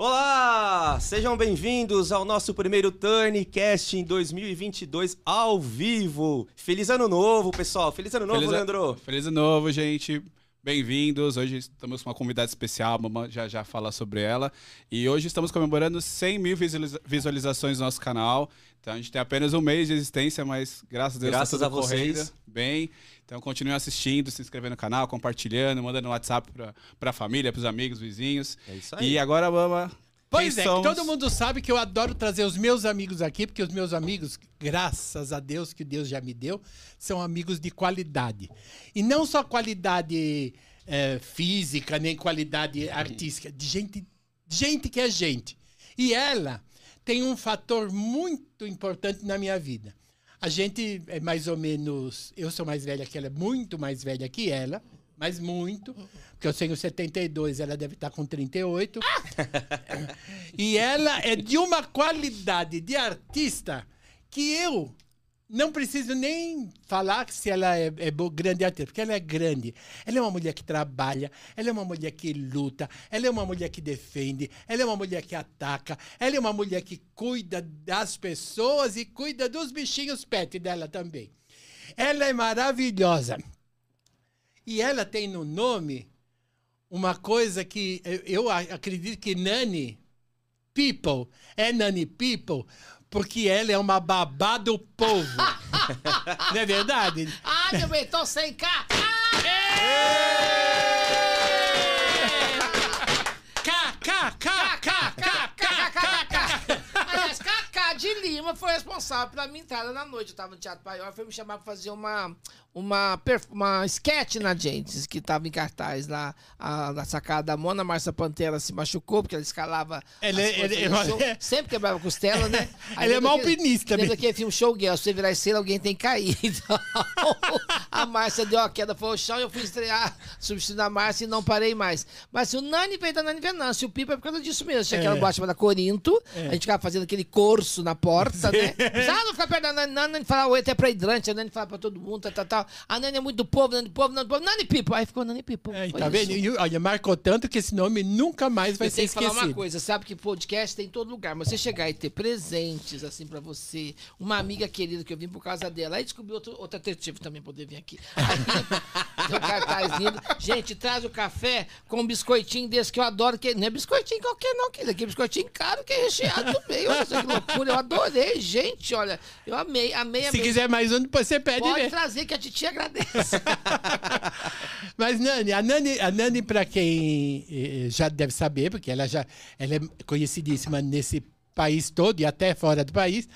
Olá! Sejam bem-vindos ao nosso primeiro Turncast em 2022 ao vivo. Feliz ano novo, pessoal. Feliz ano novo, Feliz a- Leandro. Feliz ano novo, gente. Bem-vindos. Hoje estamos com uma convidada especial, a mamãe já já fala sobre ela. E hoje estamos comemorando 100 mil visualiza- visualizações no nosso canal. Então a gente tem apenas um mês de existência, mas graças a Deus Graças tá a vocês. correndo bem. Então continue assistindo, se inscrevendo no canal, compartilhando, mandando WhatsApp pra, pra família, pros amigos, vizinhos. É isso aí. E agora, mama. Pois quem é, somos? todo mundo sabe que eu adoro trazer os meus amigos aqui, porque os meus amigos, graças a Deus que Deus já me deu, são amigos de qualidade. E não só qualidade eh, física, nem qualidade artística, de gente, gente que é gente. E ela tem um fator muito importante na minha vida. A gente é mais ou menos. Eu sou mais velha que ela, é muito mais velha que ela, mas muito. Porque eu tenho 72, ela deve estar com 38. E ela é de uma qualidade de artista que eu não preciso nem falar que se ela é, é grande artista, porque ela é grande. Ela é uma mulher que trabalha, ela é uma mulher que luta, ela é uma mulher que defende, ela é uma mulher que ataca, ela é uma mulher que cuida das pessoas e cuida dos bichinhos pet dela também. Ela é maravilhosa. E ela tem no nome uma coisa que eu, acredito que Nani People é Nani People porque ela é uma babá do povo. Não é verdade? Ah, meu bem, tô sem cá. K. Aliás, Cacá de Lima foi responsável pela minha entrada na noite. Eu tava no Teatro Paiol foi me chamar pra fazer uma, uma, uma sketch na Gentes, que tava em cartaz lá a, na sacada da Mona. Marcia Pantera se machucou porque ela escalava. Ela as é- ele- ele- show, sempre quebrava costela, né? Ela é lembra uma aquele- alpinista Lembra mesmo. aquele filme Showgirl? Se você virar estrela, alguém tem que cair. Então, a Márcia deu a queda, foi ao chão e eu fui estrear, substituindo a Márcia e não parei mais. Mas se o Nani veio da Nani Venâncio, o Pipa é por causa disso mesmo. Tinha aquela É. boate chamada Corinto, a gente ficava fazendo aquele corso na porta, né? Ah, não ficar perto da Nani, Nani, Nani falava oi até pra hidrante, a Nani falava pra todo mundo, tal, tal, tal. A Nani é muito do povo, Nani do povo, Nani do povo, Nani Pipa. Aí ficou Nani Pipa. É, tá vendo? E, olha, marcou tanto que esse nome nunca mais vai Eu ser que falar uma esquecido. coisa, sabe que podcast tem em todo lugar, mas você chegar e ter presentes, assim, pra você, uma amiga querida que eu vim por causa dela, aí descobri outro, outro atrativo também poder vir aqui. Aí, tem um cartaz lindo. Gente, traz o café com um biscoitinho desse que eu adoro, que não é biscoitinho qualquer não, querido, aquele biscoitinho caro que é recheado no meio, olha que loucura, eu adorei, gente, olha, eu amei, amei, Se amei. quiser mais um, depois você pede Pode mesmo. trazer que a titia agradece. Mas Nani, a Nani, a Nani para quem eh, já deve saber, porque ela já ela é conhecidíssima nesse país todo e até fora do país,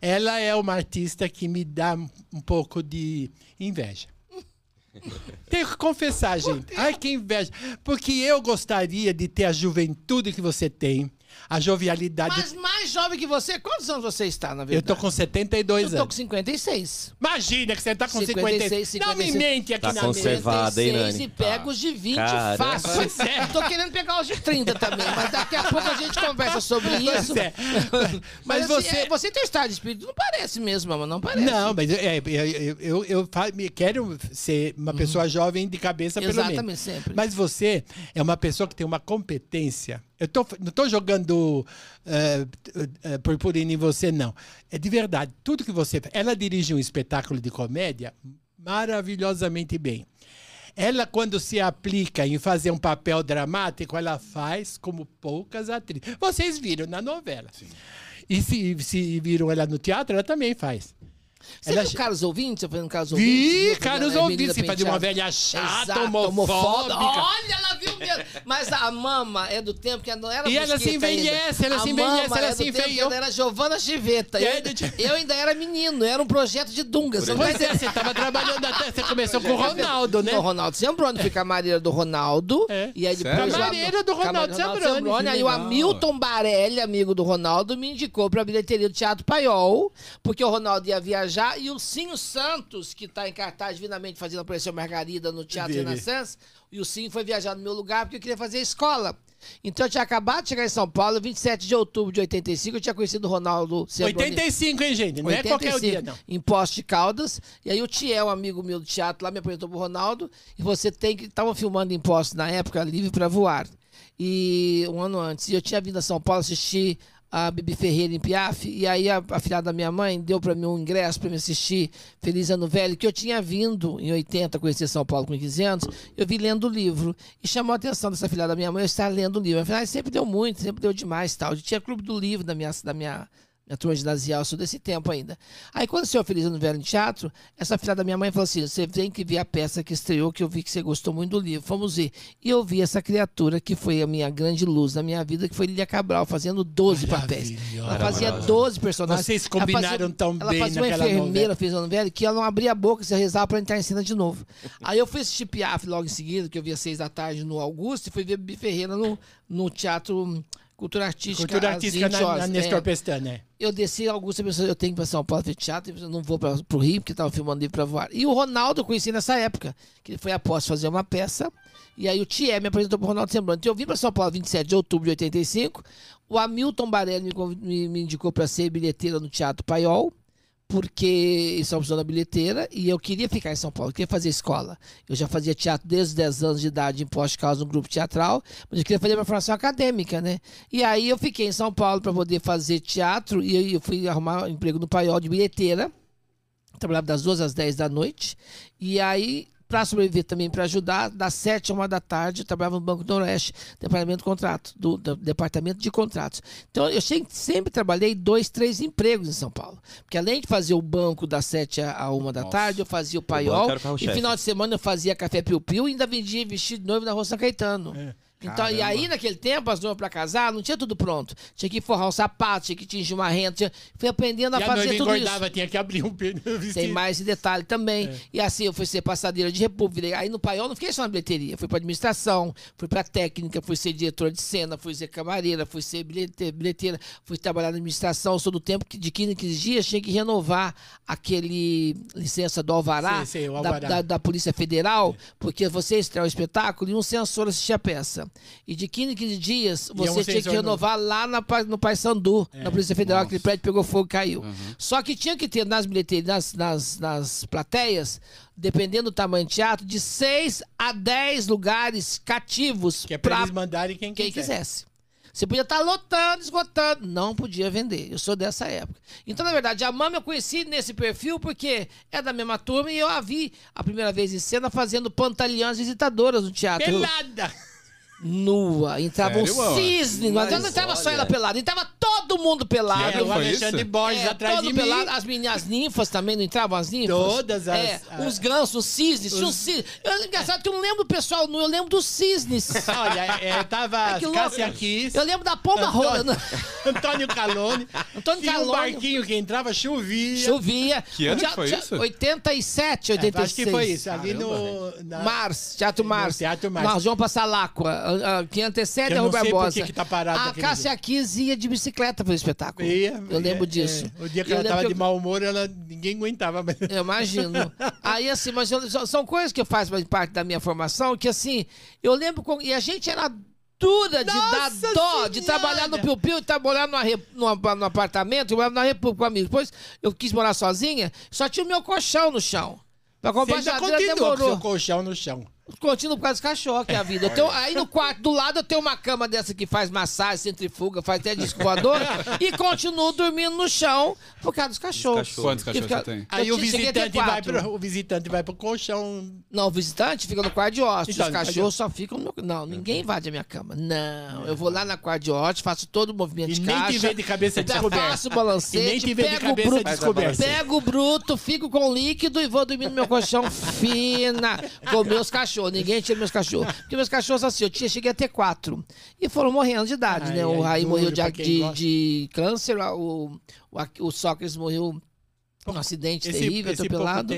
ela é uma artista que me dá um pouco de inveja. Tenho que confessar, gente. Ai, que inveja. Porque eu gostaria de ter a juventude que você tem, a jovialidade. Mas mais jovem que você, quantos anos você está, na eu verdade? tô com 72 Eu tô com anos. 56. Imagina que você tá com 56, 56. Não me 56. mente aqui Tá na conservado. mesa. Hein, 56 Nani? e pega os de 20 Caramba. fácil. Pois é. Tô querendo pegar os de 30 também, mas daqui a pouco a gente conversa sobre Pois isso. é. Mas, Mas assim, você- é, você tem estado de espírito, não parece mesmo, mano, não parece. Não, mas é, eu, eu, eu, eu fa- me- quero ser uma pessoa jovem de cabeça, pelo menos. Uhum. Exatamente, sempre. Mas você é uma pessoa que tem uma competência. Eu tô, não estou jogando eh, eh, purpurina em você, não. É de verdade. Tudo que você. Ela dirige um espetáculo de comédia maravilhosamente bem. Ela, quando se aplica em fazer um papel dramático, ela faz como poucas atrizes. Vocês viram na novela. E se, se viram ela no teatro, ela também faz. Você ela viu caros ouvintes? Eu falando caros Vi, ouvintes. caros ouvintes, se fazia uma velha chata, homofóbica. Olha, ela viu mesmo. Mas a mama é do tempo que ela não era E ela se ainda. envelhece, ela A se envelhece, ela é se enfeiou. Ela era Giovana Chiveta. Eu, ainda- eu ainda era menino, era um projeto de Dunga. Você não tá Pois é, você estava trabalhando até. Você começou com o Ronaldo, né? O Ronaldo Sembroni, fui camareira do Ronaldo. É. E aí depois Camareira do Ronaldo Sembroni, Aí o. Hamilton Barelli, amigo do Ronaldo, me indicou pra bilheteria do Teatro Paiol, porque o Ronaldo ia viajar e o Cinho Santos, que tá em cartaz divinamente fazendo aparecer Margarida no Teatro. Renascença, e o Cinho foi viajar no meu lugar porque eu queria fazer escola. Então eu tinha acabado de chegar em São Paulo, 27 de outubro de 85, eu tinha conhecido o Ronaldo Sembroni. 85, hein, gente? Não é qualquer dia, não. Em Poste de Caldas. E aí o Tiel, um amigo meu do teatro, lá me apresentou pro Ronaldo. E você tem que. Estavam filmando em Poste na época, livre para voar. e um ano antes. E eu tinha vindo a São Paulo assistir a Bibi Ferreira em Piaf, e aí a, a filha da minha mãe deu para mim um ingresso para me assistir Feliz Ano Velho, que eu tinha vindo em 80, conhecer São Paulo com 15 anos, eu vi lendo o livro, e chamou a atenção dessa filha da minha mãe eu estar lendo o livro. Falei, ah, sempre deu muito, sempre deu demais tal. Eu tinha clube do livro da minha, da minha minha turma ginasial, sou desse tempo ainda. Aí quando o senhor Feliz Ano Velho no teatro, essa filha da minha mãe falou assim: você tem que ver a peça que estreou, que eu vi que você gostou muito do livro. Vamos ver. E eu vi essa criatura que foi a minha grande luz na minha vida, que foi Lilia Cabral, fazendo 12 papéis. Ela fazia 12 personagens. Vocês Ela combinaram fazia- tão ela bem fazia uma enfermeira, fez ano velho, que ela não abria a boca, você rezava pra entrar em cena de novo. Aí eu fui assistir Piaf logo em seguida, que eu vi às seis da tarde no Augusto, e fui ver Bibi Ferreira no, no Teatro Cultura Artística. Cultura artística 20 na, na É. Nestor Pestana, né? Eu desci Augusto pensei, eu tenho que ir pra São Paulo ver teatro, eu não vou para pro Rio, porque tava filmando livro pra voar. E o Ronaldo eu conheci nessa época, que ele foi após fazer uma peça, e aí o Thier me apresentou pro Ronaldo Semblante. Eu vim para São Paulo 27 de outubro de 85, o Hamilton Barelli me, me indicou para ser bilheteira no Teatro Paiol, porque estavam precisando da bilheteira e eu queria ficar em São Paulo, eu queria fazer escola. Eu já fazia teatro desde os 10 anos de idade em Poste Caldas, no grupo teatral, mas eu queria fazer minha formação acadêmica, né? E aí eu fiquei em São Paulo para poder fazer teatro e eu fui arrumar um emprego no Paiol de bilheteira. Trabalhava das duas às 10 da noite. E aí, para sobreviver também, para ajudar, das 7 a 1 da tarde, eu trabalhava no Banco do Noroeste, departamento de contrato, do, do departamento de contratos. Então, eu sempre, sempre trabalhei dois, três empregos em São Paulo. Porque além de fazer o banco das 7 a 1 da Nossa. tarde, eu fazia o paiol. o E final de semana eu fazia café piu-piu e ainda vendia vestido de noivo na Rua São Caetano. Então, e Caramba. aí, naquele tempo, as noivas pra casar, não tinha tudo pronto. Tinha que forrar um sapato, tinha que tingir uma renda. Tinha... Fui aprendendo a E a fazer noiva tudo isso. engordava, tinha que abrir um pneu Tem vestido. mais esse detalhe também. É. E assim, eu fui ser passadeira de república. Aí no Paiol não fiquei só na bilheteria. Fui pra administração, fui pra técnica, fui ser diretora de cena, fui ser camareira, fui ser bilhete- bilheteira, fui trabalhar na administração. Sou do tempo que de 15 em 15 dias tinha que renovar aquele licença do Alvará, Sei, sei, o da, alvará. da- da Polícia Federal, porque você estreia o espetáculo e um censor assistia a peça. E de 15 em 15 dias, um você tinha que censor novo. renovar lá na, no Paysandu, na Polícia Federal, Nossa. aquele prédio pegou fogo e caiu. Só que tinha que ter nas bilheterias, nas, nas, nas plateias, dependendo do tamanho do teatro, de 6 a 10 lugares cativos Que é pra para eles mandarem quem, quem quiser. quisesse. Você podia estar lotando, esgotando. Não podia vender. Eu sou dessa época. Então, na verdade, a Mama eu conheci nesse perfil porque é da mesma turma e eu a vi a primeira vez em cena fazendo pantaleãs visitadoras no teatro. Pelada! Nua. Entrava Sério, um mano? cisne. Mas Mas não entrava só olha. ela pelada. Entrava todo mundo pelado. É, o Alexandre? Borges É, atrás todo de pelado. mim. As meninas, as ninfas também, não entravam as ninfas? Todas as- É, a- uns gansos, uns cisnes. Tinha um cisne. Eu, engraçado que eu não lembro do pessoal nu, eu lembro dos cisnes. Olha, é, tava que louco. Cássia Kiss, Eu lembro da pomba rola. Antônio, Antônio Calone. Antônio Tinha um barquinho que entrava, chovia. Chovia. Que ano Já- que foi isso? 87, É, 86. acho que foi isso, ali Caramba, no... na- Mars, Teatro No Mars. Teatro Mars. Nós vamos pra Salacqua. A- a- Que antecede Que eu a por Barbosa. que que tá A Cássia Kiss ia de bicicleta pro espetáculo. Ia, eu lembro é, disso. é. O dia que Eu ela tava que de eu- mau humor, ela, ninguém aguentava. Mas... Eu imagino. Aí, assim, mas eu- são- coisas que fazem parte da minha formação que, assim, eu lembro. com- e a gente era dura de Nossa dar dó, de Senhora! trabalhar no Piu-Piu e trabalhar numa re- numa- no apartamento, eu morava na República com amigos. Depois eu quis morar sozinha, só tinha o meu colchão no chão. Pra Você comprar ainda geladeira continua com demorou. seu colchão no chão. Continuo por causa dos cachorros, que é a vida. Eu tenho- aí no quarto do lado eu tenho uma cama dessa que faz massagem, centrifuga, faz até disco voador. e continuo dormindo no chão por causa dos cachorros. cachorros. Quantos cachorros Fica- você tem? Aí o visitante, vai pro, o visitante vai pro colchão. Não, o visitante fica no quarto de hóspedes. Então, Os cachorros só ficam no. Não, ninguém invade a minha cama. Não, eu vou lá na quarto de hóspedes, faço todo o movimento E de nem caixa. te vê de cabeça descoberta. Faço o balancete, E nem te vê de pego o cabeça bruto, descoberta. Pego o bruto, fico com o líquido e vou dormir no meu colchão fina com meus cachorros. Ninguém tira meus cachorros. Porque meus cachorros, assim, eu tinha, cheguei a ter quatro. E foram morrendo de idade, Ai, né? O Raí morreu de, de, de câncer, o, o, o Sócrates morreu num acidente Esse, terrível, esse atropelado.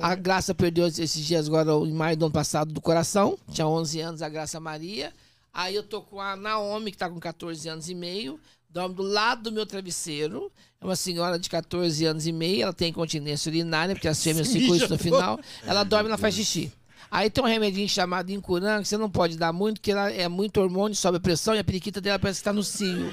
A. Graça perdeu esses dias agora, em maio do ano passado, do coração. Tinha 11 anos, a Graça Maria. Aí eu tô com a Naomi, que tá com 14 anos e meio. Dorme do lado do meu travesseiro. É uma senhora de 14 anos e meio. Ela tem incontinência urinária, porque as fêmeas ficam isso no final. Ela dorme, ela faz xixi. Aí tem um remedinho chamado Incuran, que você não pode dar muito, porque ela é muito hormônio, sobe a pressão e a periquita dela parece que tá no cio.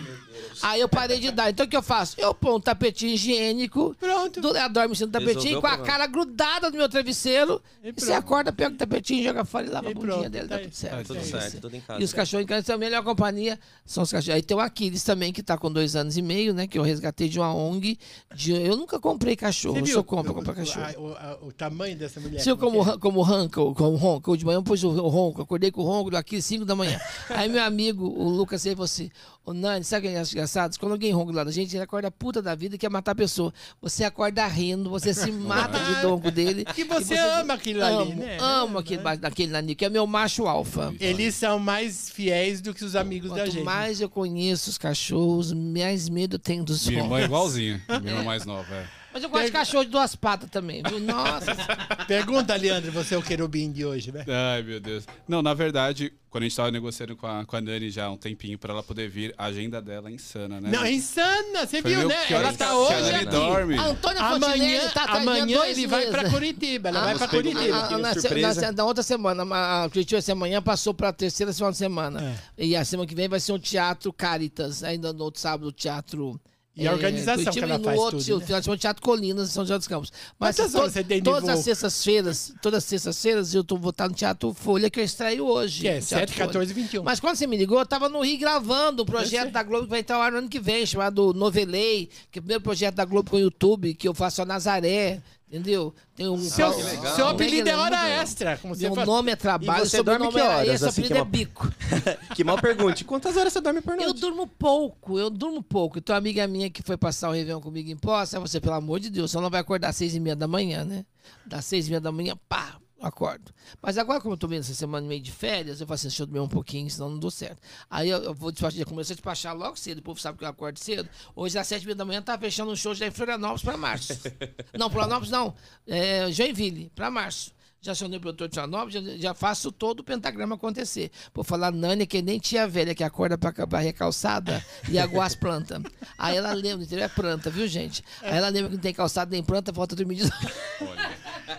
Aí eu parei de dar. Então o que eu faço? Eu ponho um tapetinho higiênico. Pronto. do- Ela dorme em cima do tapetinho Resolveu com a problema. cara grudada no meu travesseiro. E E, você acorda, pega o tapetinho, joga fora e lava E a bundinha pronto, dele. tá Tá aí. tudo certo. Tá tudo É certo, tudo em casa. E os cachorros em casa são a melhor companhia. São os cachorros. Aí tem o Aquiles também, que tá com dois anos e meio, né? Que eu resgatei de uma ONG. de- Eu nunca comprei cachorro. Você Eu viu só compro, o- compro cachorro. a- o, a- o tamanho dessa mulher? Se eu como, é? como ronco, como ronco, de manhã eu pus o ronco, acordei com o ronco do aqui 5 da manhã. Aí meu amigo, o Lucas, ele falou assim, ô Nani, sabe o que é engraçado? Quando alguém ronca lá da gente, ele acorda puta da vida e quer matar a pessoa. Você acorda rindo, você se mata de ronco dele. Que você ama aquilo ali, amo, né? Amo aquele, daquele nani, que é meu macho alfa. Eles são mais fiéis do que os amigos da Quanto gente. mais eu conheço os cachorros, mais medo eu tenho dos Minha irmã é igualzinha. Minha irmã mais nova, é. Mas eu gosto de cachorro de duas patas também, viu? Nossa. Pergunta, Leandro, você é o querubim de hoje, né? Ai, meu Deus. Não, na verdade, quando a gente tava negociando com a, com a Nani já há um tempinho pra ela poder vir, a agenda dela é insana, né? Não, é insana, você Foi viu, meu, né? que Ela horas tá que hoje a Nani aqui. dorme. A Antônia Amanhã, Fontinelli tá atrás de amanhã dois ele vai pra. Curitiba, ela Ah, vai pra pegou Curitiba. aqui, Ah, na, se- surpresa. na, se- na outra semana, a Curitiba essa manhã passou para a terceira semana de semana. É. E a semana que vem vai ser um teatro Caritas, ainda no outro sábado, o teatro. E a organização Curitiba, que ela e faz outro, tudo, né? semana, Teatro Colinas, São José dos Campos. Mas to- você tem todas as sextas-feiras, todas as sextas-feiras, eu tô, vou estar no Teatro Folha, que eu estreio hoje. Que é no Teatro 7, Folha. 14, 21. Mas quando você me ligou, eu tava no Rio gravando um projeto da Globo que vai estar ao ar no ano que vem, chamado Novelei, que é o primeiro projeto da Globo com o YouTube, que eu faço a Nazaré, entendeu? Tem um Seu, que legal. seu apelido é hora extra, como você Meu fala. nome é trabalho, E você dorme que é horas, esse, assim, apelido que é bico. que mal pergunte. Quantas horas você dorme por Eu noite? durmo pouco, eu durmo pouco. Então, uma amiga minha que foi passar o Réveillon comigo em Poça, você, pelo amor de Deus, você não vai acordar às seis e meia da manhã, né? Das seis e meia da manhã, pá, eu acordo. Mas agora, como eu tô vendo essa semana meio de férias, eu falo assim, deixa eu dormir um pouquinho, senão não dou certo. Aí eu, eu vou despachar, já comecei a despachar logo cedo, o povo sabe que eu acordo cedo. Hoje, às sete da manhã, tá fechando um show já em Florianópolis pra março. não, Florianópolis não, é Joinville, pra março. Já acionei o produtor de Florianópolis, já, já faço todo o pentagrama acontecer. Por falar Nani, que nem tia velha que acorda pra varrer a calçada e aguar as plantas. Aí ela lembra, interior é planta, viu, gente? Aí ela lembra que não tem calçada nem planta, volta a dormir de novo.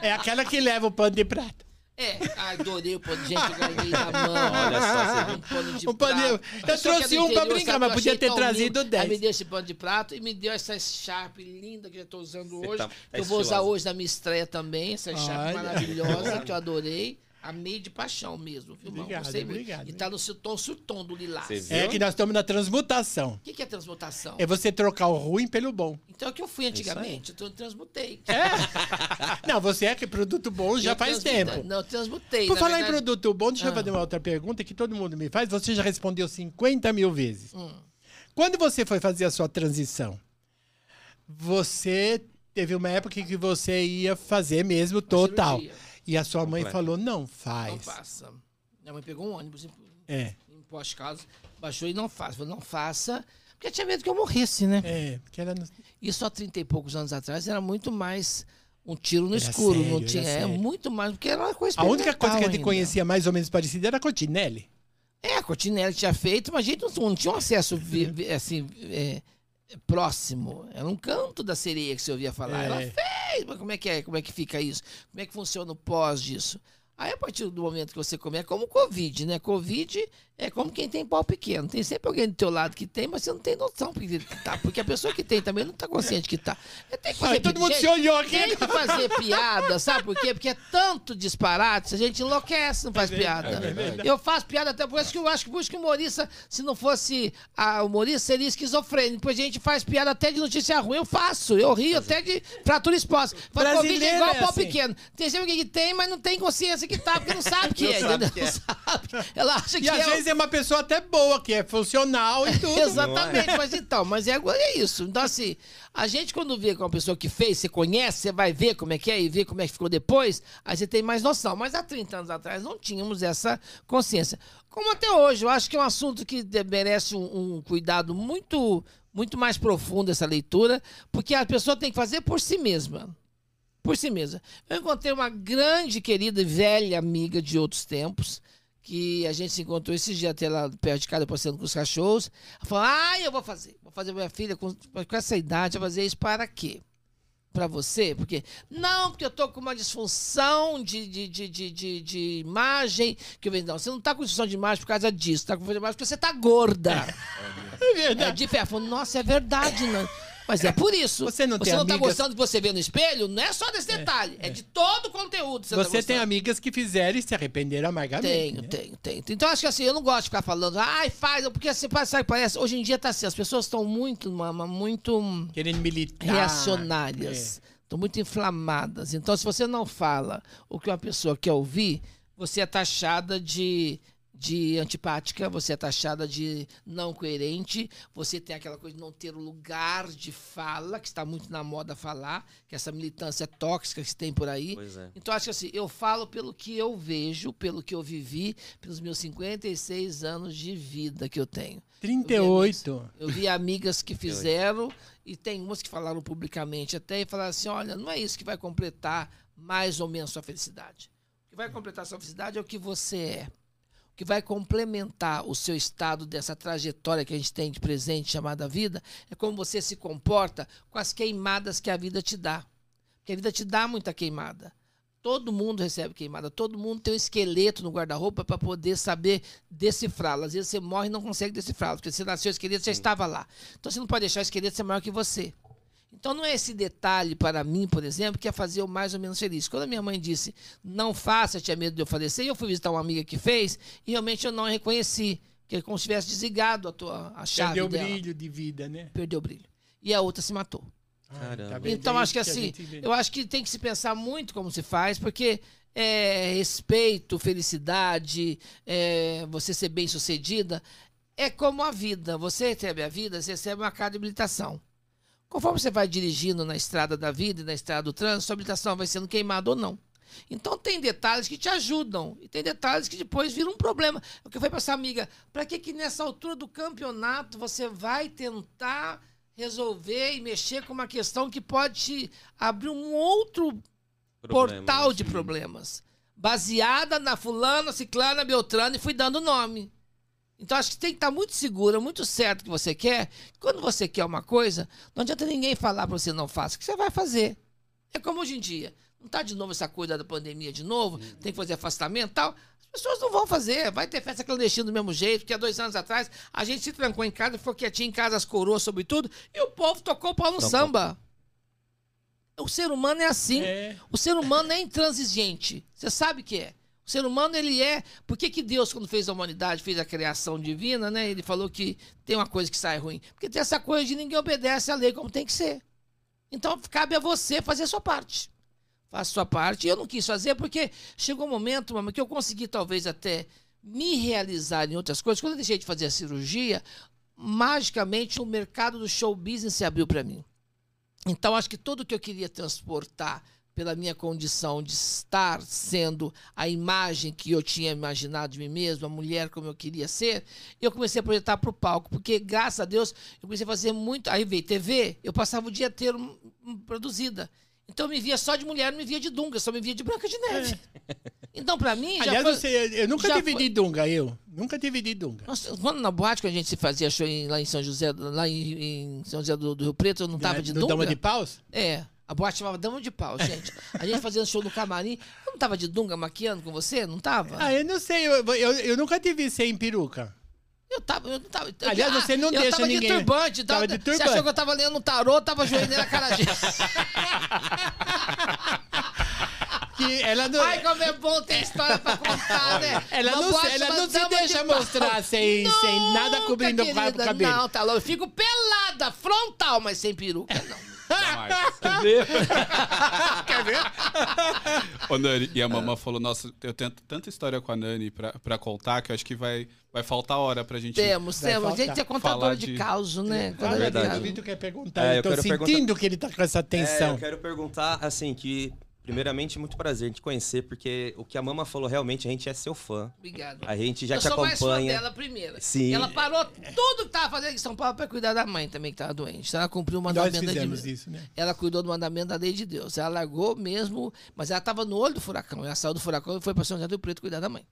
É aquela que leva o pano de prata. É, adorei o pano de gente, eu ganhei da mão. Olha só, você viu. um pano de Um prato. Eu trouxe um pra brincar, mas podia ter trazido lindo. 10. Aí me deu esse pano de prato e me deu essa Sharp linda que eu tô usando Você hoje. tá- que tá eu vou usar hoje na minha estreia também, essa Sharp maravilhosa que eu adorei. Amei de paixão mesmo, viu, irmão? Obrigado, Gostei muito. obrigado. E tá no seu tom surtom do lilás. O? É que nós estamos na transmutação. que, que é transmutação? É você trocar o ruim pelo bom. Então é o que eu fui antigamente, eu transmutei. Não, você é que produto bom já Eu faz transmutei- tempo. Não, eu transmutei. Por falar em verdade- produto bom, deixa eu Ah. fazer uma outra pergunta que todo mundo me faz. Você já respondeu 50 mil vezes. Hum. Quando você foi fazer a sua transição, você teve uma época que você ia fazer mesmo total. E a sua mãe Completa. falou, não Não faz. faça. Minha mãe pegou um ônibus em, É, em poste casa, baixou e não faça. Falou, não faça, porque tinha medo que eu morresse, né? é, porque ela não... Isso há 30 e poucos anos atrás era muito mais um tiro no Era escuro. sério, não era tinha, é muito mais, porque era uma coisa A única coisa que a gente experimental conhecia mais ou menos parecida era a Cotinelli. ainda. É, a Cotinelli tinha feito, mas a gente não, não tinha um acesso vi- vi- assim, é, próximo. Era um canto da sereia que você ouvia falar. É. Ela fez, mas como é que é? Como é que fica isso? Como é que funciona o pós disso? Aí, a partir do momento que você come, é como Covid, né? Covid é como quem tem pau pequeno. Tem sempre alguém do teu lado que tem, mas você não tem noção porque que tá. Porque a pessoa que tem também não tá consciente que tá. É, tem que fazer Ai, todo mundo gente, se olhou aqui. Tem que fazer piada, sabe por quê? Porque é tanto disparate, a gente enlouquece, não faz piada. eu faço piada até por isso que eu acho que por isso que o humorista, se não fosse a humorista, seria esquizofrênico. Depois a gente faz piada até de notícia ruim, eu faço. Eu rio até de fratura exposta. Fala, Covid é igual é pau assim. pequeno. Tem gente que tem, mas não tem consciência que tá, porque não sabe que é, sabe que é. Sabe. Ela acha E que é. Vezes é uma pessoa até boa, que é funcional e tudo. Exatamente, mas então, mas é, é isso. Então, assim, a gente quando vê com uma pessoa que fez, você conhece, você vai ver como é que é e ver como é que ficou depois, aí você tem mais noção. Mas há 30 anos atrás não tínhamos essa consciência. Como até hoje, eu acho que é um assunto que merece um, um cuidado muito, muito mais profundo essa leitura, porque a pessoa tem que fazer por si mesma. Por si mesma. Eu encontrei uma grande, querida velha amiga de outros tempos, que a gente se encontrou esses dias até lá perto de casa, passeando com os cachorros. Ela falou: Ah, eu vou fazer. Vou fazer minha filha com, com essa idade, vai fazer isso para quê? pra você, porque não, porque eu tô com uma disfunção de, de, de, de, de, de imagem, que eu vejo, não, você não tá com disfunção de imagem por causa disso, tá com disfunção de imagem porque você tá gorda. É É verdade. de fé. Falou, nossa, é verdade, né? Mas é por isso. Você não tem tá amigas- gostando do que você vê no espelho, não é só desse detalhe, é, de todo o conteúdo que você, Você tá tem amigas que fizeram e se arrependeram amargamente. Tenho, né? tenho, tenho. Então acho que assim, eu não gosto de ficar falando, ai, faz, porque assim, sabe, parece, hoje em dia tá assim, as pessoas estão muito, mama, muito Querendo militar. reacionárias, estão muito inflamadas. Então, se você não fala o que uma pessoa quer ouvir, você é taxada de, de antipática, você é taxada de não coerente, você tem aquela coisa de não ter o lugar de fala, que está muito na moda falar, que essa militância tóxica que se tem por aí. Pois é. Então, acho que assim, eu falo pelo que eu vejo, pelo que eu vivi, pelos meus 56 anos de vida que eu tenho. 38. Eu vi amigas que fizeram e tem umas que falaram publicamente até e falaram assim: olha, não é isso que vai completar mais ou menos sua felicidade. O que vai completar sua felicidade é o que você é. Que vai complementar o seu estado dessa trajetória que a gente tem de presente chamada vida é como você se comporta com as queimadas que a vida te dá. Porque a vida te dá muita queimada. Todo mundo recebe queimada, todo mundo tem um esqueleto no guarda-roupa para poder saber decifrá-lo. Às vezes você morre e não consegue decifrá-lo, porque você nasceu, o esqueleto já estava lá. Então você não pode deixar o esqueleto ser maior que você. Então não é esse detalhe para mim, por exemplo, que é fazer o mais ou menos feliz. Quando a minha mãe disse, não faça, tinha medo de eu falecer, e eu fui visitar uma amiga que fez, e realmente eu não a reconheci. Que é como se tivesse desligado a, tua, a chave Perdeu dela. brilho de vida, né? Perdeu o brilho. E a outra se matou. Caramba. tá? Então É acho que assim, eu acho que tem que se pensar muito como se faz, porque é, respeito, felicidade, é, você ser bem sucedida, é como a vida. Você recebe a vida, você recebe uma carta de habilitação. Conforme você vai dirigindo na estrada da vida e na estrada do trânsito, sua habilitação vai sendo queimada ou não. Então tem detalhes que te ajudam e tem detalhes que depois viram um problema. É O que eu falei para essa amiga, para que que nessa altura do campeonato você vai tentar resolver e mexer com uma questão que pode te abrir um outro portal de problemas. Baseada na fulana, ciclana, beltrana e fui dando nome. Então acho que tem que estar muito segura, muito certo que você quer. Quando você quer uma coisa, não adianta ninguém falar para você não faça, que você vai fazer. É como hoje em dia. Não tá de novo essa coisa da pandemia de novo, tem que fazer afastamento e tal. As pessoas não vão fazer, vai ter festa clandestina do mesmo jeito, porque há dois anos atrás a gente se trancou em casa, ficou quietinho em casa, as coroas sobretudo, e o povo tocou o pau no samba. O ser humano é assim. É. O ser humano é intransigente. Você sabe que é. O ser humano, ele é. Por que, que Deus, quando fez a humanidade, fez a criação divina, né? Ele falou que tem uma coisa que sai ruim. Porque tem essa coisa de ninguém obedece à lei como tem que ser. Então, cabe a você fazer a sua parte. Faça a sua parte. E eu não quis fazer porque chegou um momento, mama, que eu consegui talvez até me realizar em outras coisas. Quando eu deixei de fazer a cirurgia, magicamente o mercado do show business se abriu para mim. Então, acho que tudo que eu queria transportar pela minha condição de estar sendo a imagem que eu tinha imaginado de mim mesmo, a mulher como eu queria ser, eu comecei a projetar para o palco, porque graças a Deus eu comecei a fazer muito. Aí veio TV, eu passava o dia inteiro hum, produzida. Então eu me via só de mulher, não me via de Dunga, só me via de Branca de Neve. Então, para mim, Aliás, foi... você, eu nunca foi- de Dunga, eu. Nunca tive de Dunga. Nossa, quando na boate que a gente se fazia show em- lá em São José, lá em, em São José do, do Rio Preto, eu não tava de do Dunga. Dama de Paus? É. A boate chamava Dama de Pau, gente. A gente fazendo show no camarim. Eu não tava de dunga maquiando com você? Não tava? Ah, eu não sei, eu, eu, eu nunca tive sem peruca. Eu tava, eu não tava. eu- Aliás, você não eu deixa tava ninguém- de turbante. Tava Tava, de Você turbante. achou que eu tava lendo um tarô, tava joelhando na cara de... Que ela não, Ai, como é bom ter história pra contar, né? ela não, boate se- ela não se de deixa Pau. mostrar sem, sem nada cobrindo o cabelo. Não, tá louco. Eu fico pelada, frontal, mas sem peruca, não. Jamais. Quer ver? Ô, Nani, e a mamãe falou, nossa, eu tenho tanta história com a Nani pra, pra contar que eu acho que vai, vai faltar hora pra gente... Temos, Vai temos. A gente é contadora Falar de, de- caos, né? Contadora de verdade. O Vitor quer perguntar. É, eu eu tô sentindo perguntar- que ele tá com essa É, tensão. eu quero perguntar, assim, que primeiramente muito prazer te conhecer, porque o que a mama falou realmente, a gente é seu fã. Obrigado. A gente já eu te sou mais fã acompanha. dela primeira. Sim. Ela parou tudo que tava fazendo em São Paulo pra cuidar da mãe também, que tava doente. Ela cumpriu o Nós mandamento fizemos de isso, né? Ela cuidou do mandamento da lei de Deus. Ela largou mesmo, mas ela tava no olho do furacão. Ela saiu do furacão e foi pra São José do Preto cuidar da mãe.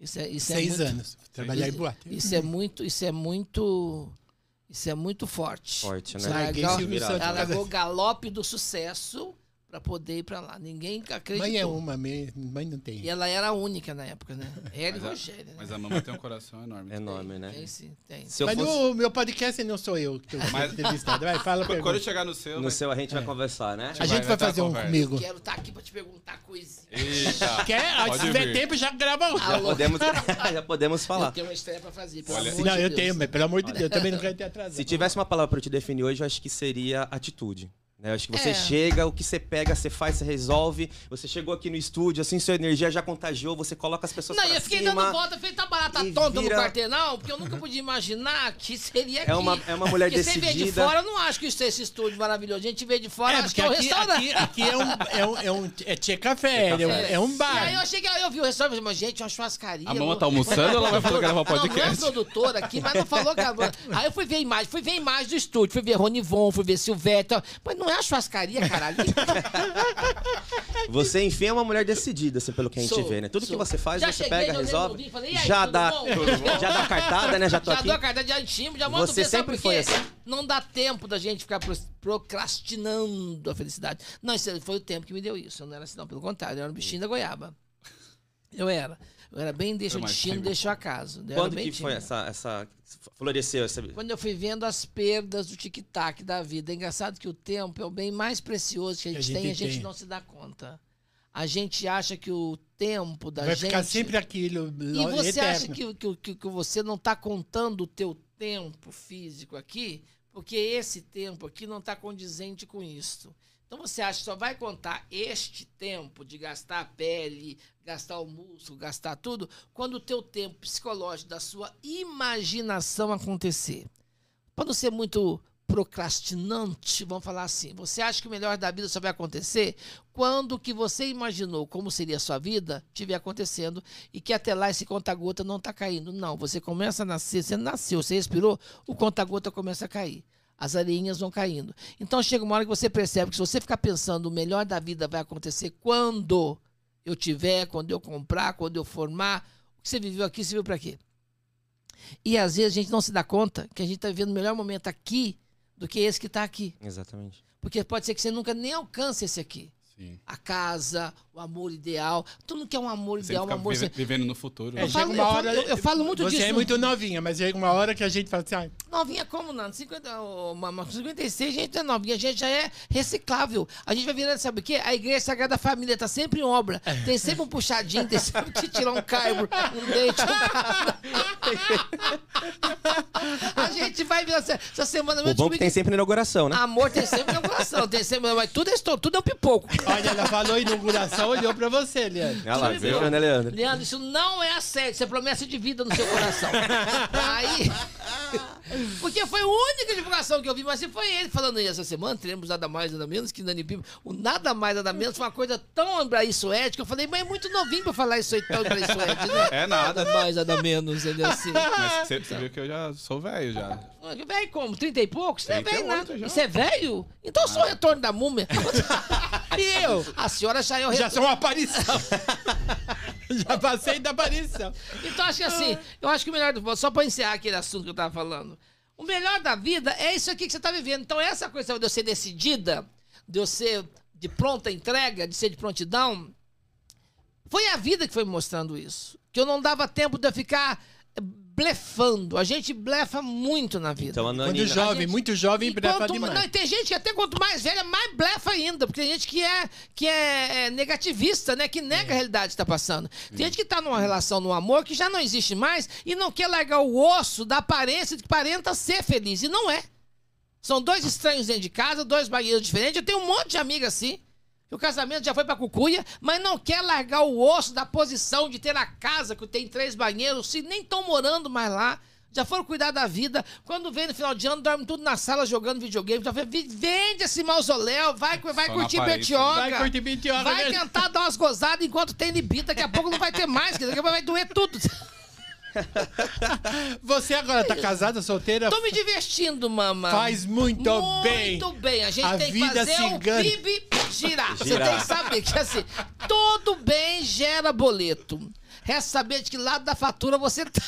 Isso é, isso é Seis muito- anos. Trabalhar em boate. Isso é muito, isso é muito Isso é muito forte. Forte, né? Virado. Santos. Ela largou o galope do sucesso pra poder ir pra lá. Ninguém acreditou. Mãe é uma, mãe mãe não tem. E ela era a única na época, né? Ela e Rogério, né? mas a mamãe tem um coração enorme. É enorme, né? Tem sim, tem. Se eu Mas fosse... no meu podcast não sou eu que estou Mas- entrevistado. Vai, fala Quando pergunta. eu chegar no seu. No vai- seu a gente vai conversar, né? A gente vai vai fazer um conversa. comigo. Quero estar aqui pra te perguntar coisinha. Eita. Quer? Pode Se tiver vir. tempo, já grava um. Já podemos, já podemos Eu falar. tenho uma estreia pra fazer, pelo Olha- amor Não, de eu Deus. tenho, mas pelo amor de Deus, eu também não quero ter atrasado. Se tivesse uma palavra pra eu te definir hoje, eu acho que seria atitude. Né? Eu acho que você É. chega, o que você pega, você faz, você resolve. Você chegou aqui no estúdio, assim, sua energia já contagiou, você coloca as pessoas Não, pra eu fiquei cima. dando volta, feita barata e tonta vira- no quarteirão, porque eu nunca podia imaginar que seria aqui. É uma- é uma mulher porque você vê de decidida. fora, eu não acho que isso é esse estúdio maravilhoso. A gente vê de fora, É, acho que porque é um aqui, restaurante. aqui, aqui é um. É, um, é, um, é tchê café, é, um, é um E aí bar. eu cheguei, eu vi o restaurante, mas gente, uma churrascaria. A mamãe não- tá almoçando ou ela vai fazer gravar podcast? Não, não é produtora aqui, mas não falou que. Aí eu fui ver a imagem, fui ver a imagem do estúdio, fui ver Ronivon, fui ver Silvete, mas não é a churrascaria, caralho. Você, enfim, é uma mulher decidida, assim, pelo que a gente Sou, vê, né? Tudo sou. que você faz, Já você cheguei, pega, já resolve. falei, "E aí, já dá. bom?" Já dá cartada, né? Já tô Já aqui. dou a carta de time, já mando Você ver, sempre foi assim. Não dá tempo da gente ficar pro- procrastinando a felicidade. Não, isso foi o tempo que me deu isso. Eu não era assim, não. Pelo contrário, eu era um bichinho da goiaba. Eu era. Eu era bem deixa o destino, o acaso. Eu era Quando que foi tímido. essa, essa... Floresceu essa... Quando eu fui vendo as perdas do tic-tac da vida. É engraçado que o tempo é o bem mais precioso que a gente, Que a gente tem e a gente tem. não se dá conta. A gente acha que o tempo da Vai gente... ficar sempre aquilo. E você eterno. acha que, que, que, que você não está contando o teu tempo físico aqui, porque esse tempo aqui não está condizente com isso. Então você acha que só vai contar este tempo de gastar a pele, gastar o músculo, gastar tudo, quando o teu tempo psicológico da sua imaginação acontecer. Para não ser muito procrastinante, vamos falar assim, você acha que o melhor da vida só vai acontecer quando o que você imaginou como seria a sua vida estiver acontecendo e que até lá esse conta-gota não está caindo. Não, você começa a nascer, você nasceu, você respirou, o conta-gota começa a cair. As areinhas vão caindo. Então chega uma hora que você percebe que se você ficar pensando o melhor da vida vai acontecer quando eu tiver, quando eu comprar, quando eu formar, o que você viveu aqui serviu para quê? E às vezes a gente não se dá conta que a gente está vivendo o melhor momento aqui do que esse que está aqui. Exatamente. Porque pode ser que você nunca nem alcance esse aqui. Sim. A casa, o amor ideal. Todo mundo quer um amor Você ideal, um amor... vive- vivendo no futuro. É, Eu né? falo- uma eu hora, falo- eu- eu falo muito você disso. é muito novinha, mas chega uma hora que a gente fala assim, ah, Novinha como não? 50, ô, uma- 56, a gente não é novinha, a gente já é reciclável. A gente vai virando, sabe o quê? A Igreja Sagrada Família tá sempre em obra. Tem sempre um puxadinho, tem sempre que tirar um carbo, um dente, um. A gente vai virando. Essa essa semana O eu bom é que tem sempre inauguração, né? Amor tem sempre no coração, tem sempre, mas tudo é, tudo é um pipoco. Olha, ela falou inauguração, olhou pra você, Leandro. Olha lá, né, Leandro? Leandro, isso não é assédio, isso é promessa de vida no seu coração. Aí. Porque foi a única divulgação que eu vi, mas se foi ele falando aí essa semana, teremos nada mais, nada menos que Nani Pipo. O nada mais, nada menos foi uma coisa tão embraçoética que eu falei, mas é muito novinho pra falar isso aí tão embraçoético, né? É nada. Nada mais, nada menos, entendeu assim? Mas você, você viu que eu já sou velho já. Velho como? 30 e poucos? Você é velho 38 nada. já. Você é velho? Então eu sou o retorno da múmia. e eu? A senhora já é o Já retorno. sou uma aparição. Já passei da aparição. Então acho que assim, eu acho que o melhor do só pra encerrar aquele assunto que eu tava falando. O melhor da vida é isso aqui que você tá vivendo. Então essa coisa de eu ser decidida, de eu ser de pronta entrega, de ser de prontidão, foi a vida que foi me mostrando isso. Que eu não dava tempo de eu ficar blefando. A gente blefa muito na vida. Então. Quando jovem, gente- muito jovem, E quanto- demais. não, tem gente que até quanto mais velha, mais blefa ainda. Porque tem gente que é, que é, é negativista, né? Que nega a realidade que está passando. Tem gente que está numa relação, num amor, que já não existe mais e não quer largar o osso da aparência de que parenta ser feliz. E não é. São dois estranhos dentro de casa, dois banheiros diferentes. Eu tenho um monte de amiga assim. Que O casamento já foi pra cucuia, mas não quer largar o osso da posição de ter a casa que tem três banheiros, se nem estão morando mais lá. Já foram cuidar da vida. Quando vem no final de ano, dorme tudo na sala jogando videogame. Já fala, "Vi- Vende esse mausoléu, vai, vai Só curtir betioga. Vai curtir betioga, Vai tentar dar umas gozadas enquanto tem libita. Daqui a pouco não vai ter mais, daqui a pouco vai doer tudo. Você agora tá casada, solteira? Tô me divertindo, mama. Faz muito bem. Muito bem. A gente A tem que fazer o cigana. PIB girar. Você Girar. tem que saber que assim, todo bem gera boleto. Resta saber de que lado da fatura você tá.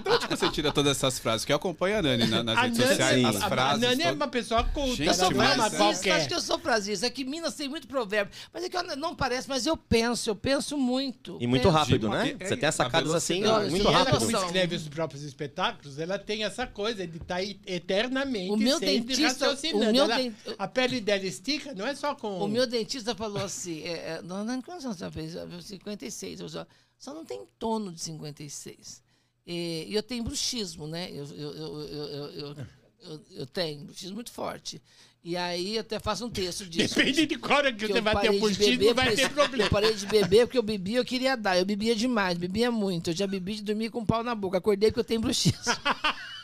Então onde que você tira todas essas frases? Que eu acompanho a Nani na- nas A redes Nani, sociais, a- as a frases. Nani é uma pessoa culta, Gente, Eu sou não é frasista, qualquer. acho que eu sou frasista. É que Minas tem muito provérbio. Mas é que eu, não parece, mas eu penso, eu penso muito. E muito penso. rápido, Tipo, né? é- Você tem as sacadas assim, velocidade. muito Não, E ela, rápido. como escreve os próprios espetáculos, ela tem essa coisa de estar eternamente O meu sempre dentista- raciocinando. o meu Ela- den- A pele dela estica, não é só com... O meu dentista falou assim: é, é, não, não, quantos anos você fez? Eu falei, 56. Eu só, só não tem tono de 56. E e eu tenho bruxismo, né? Eu, eu, eu, eu, eu, tenho bruxismo muito forte. E aí eu até faço um texto disso. Depende de qual hora que, que você vai ter parei o de puxismo, beber, vai ter problema. Eu parei de beber porque eu bebia, eu queria dar. Eu bebia demais, bebia muito. Eu já bebi de dormir com um pau na boca. Acordei porque eu tenho bruxismo.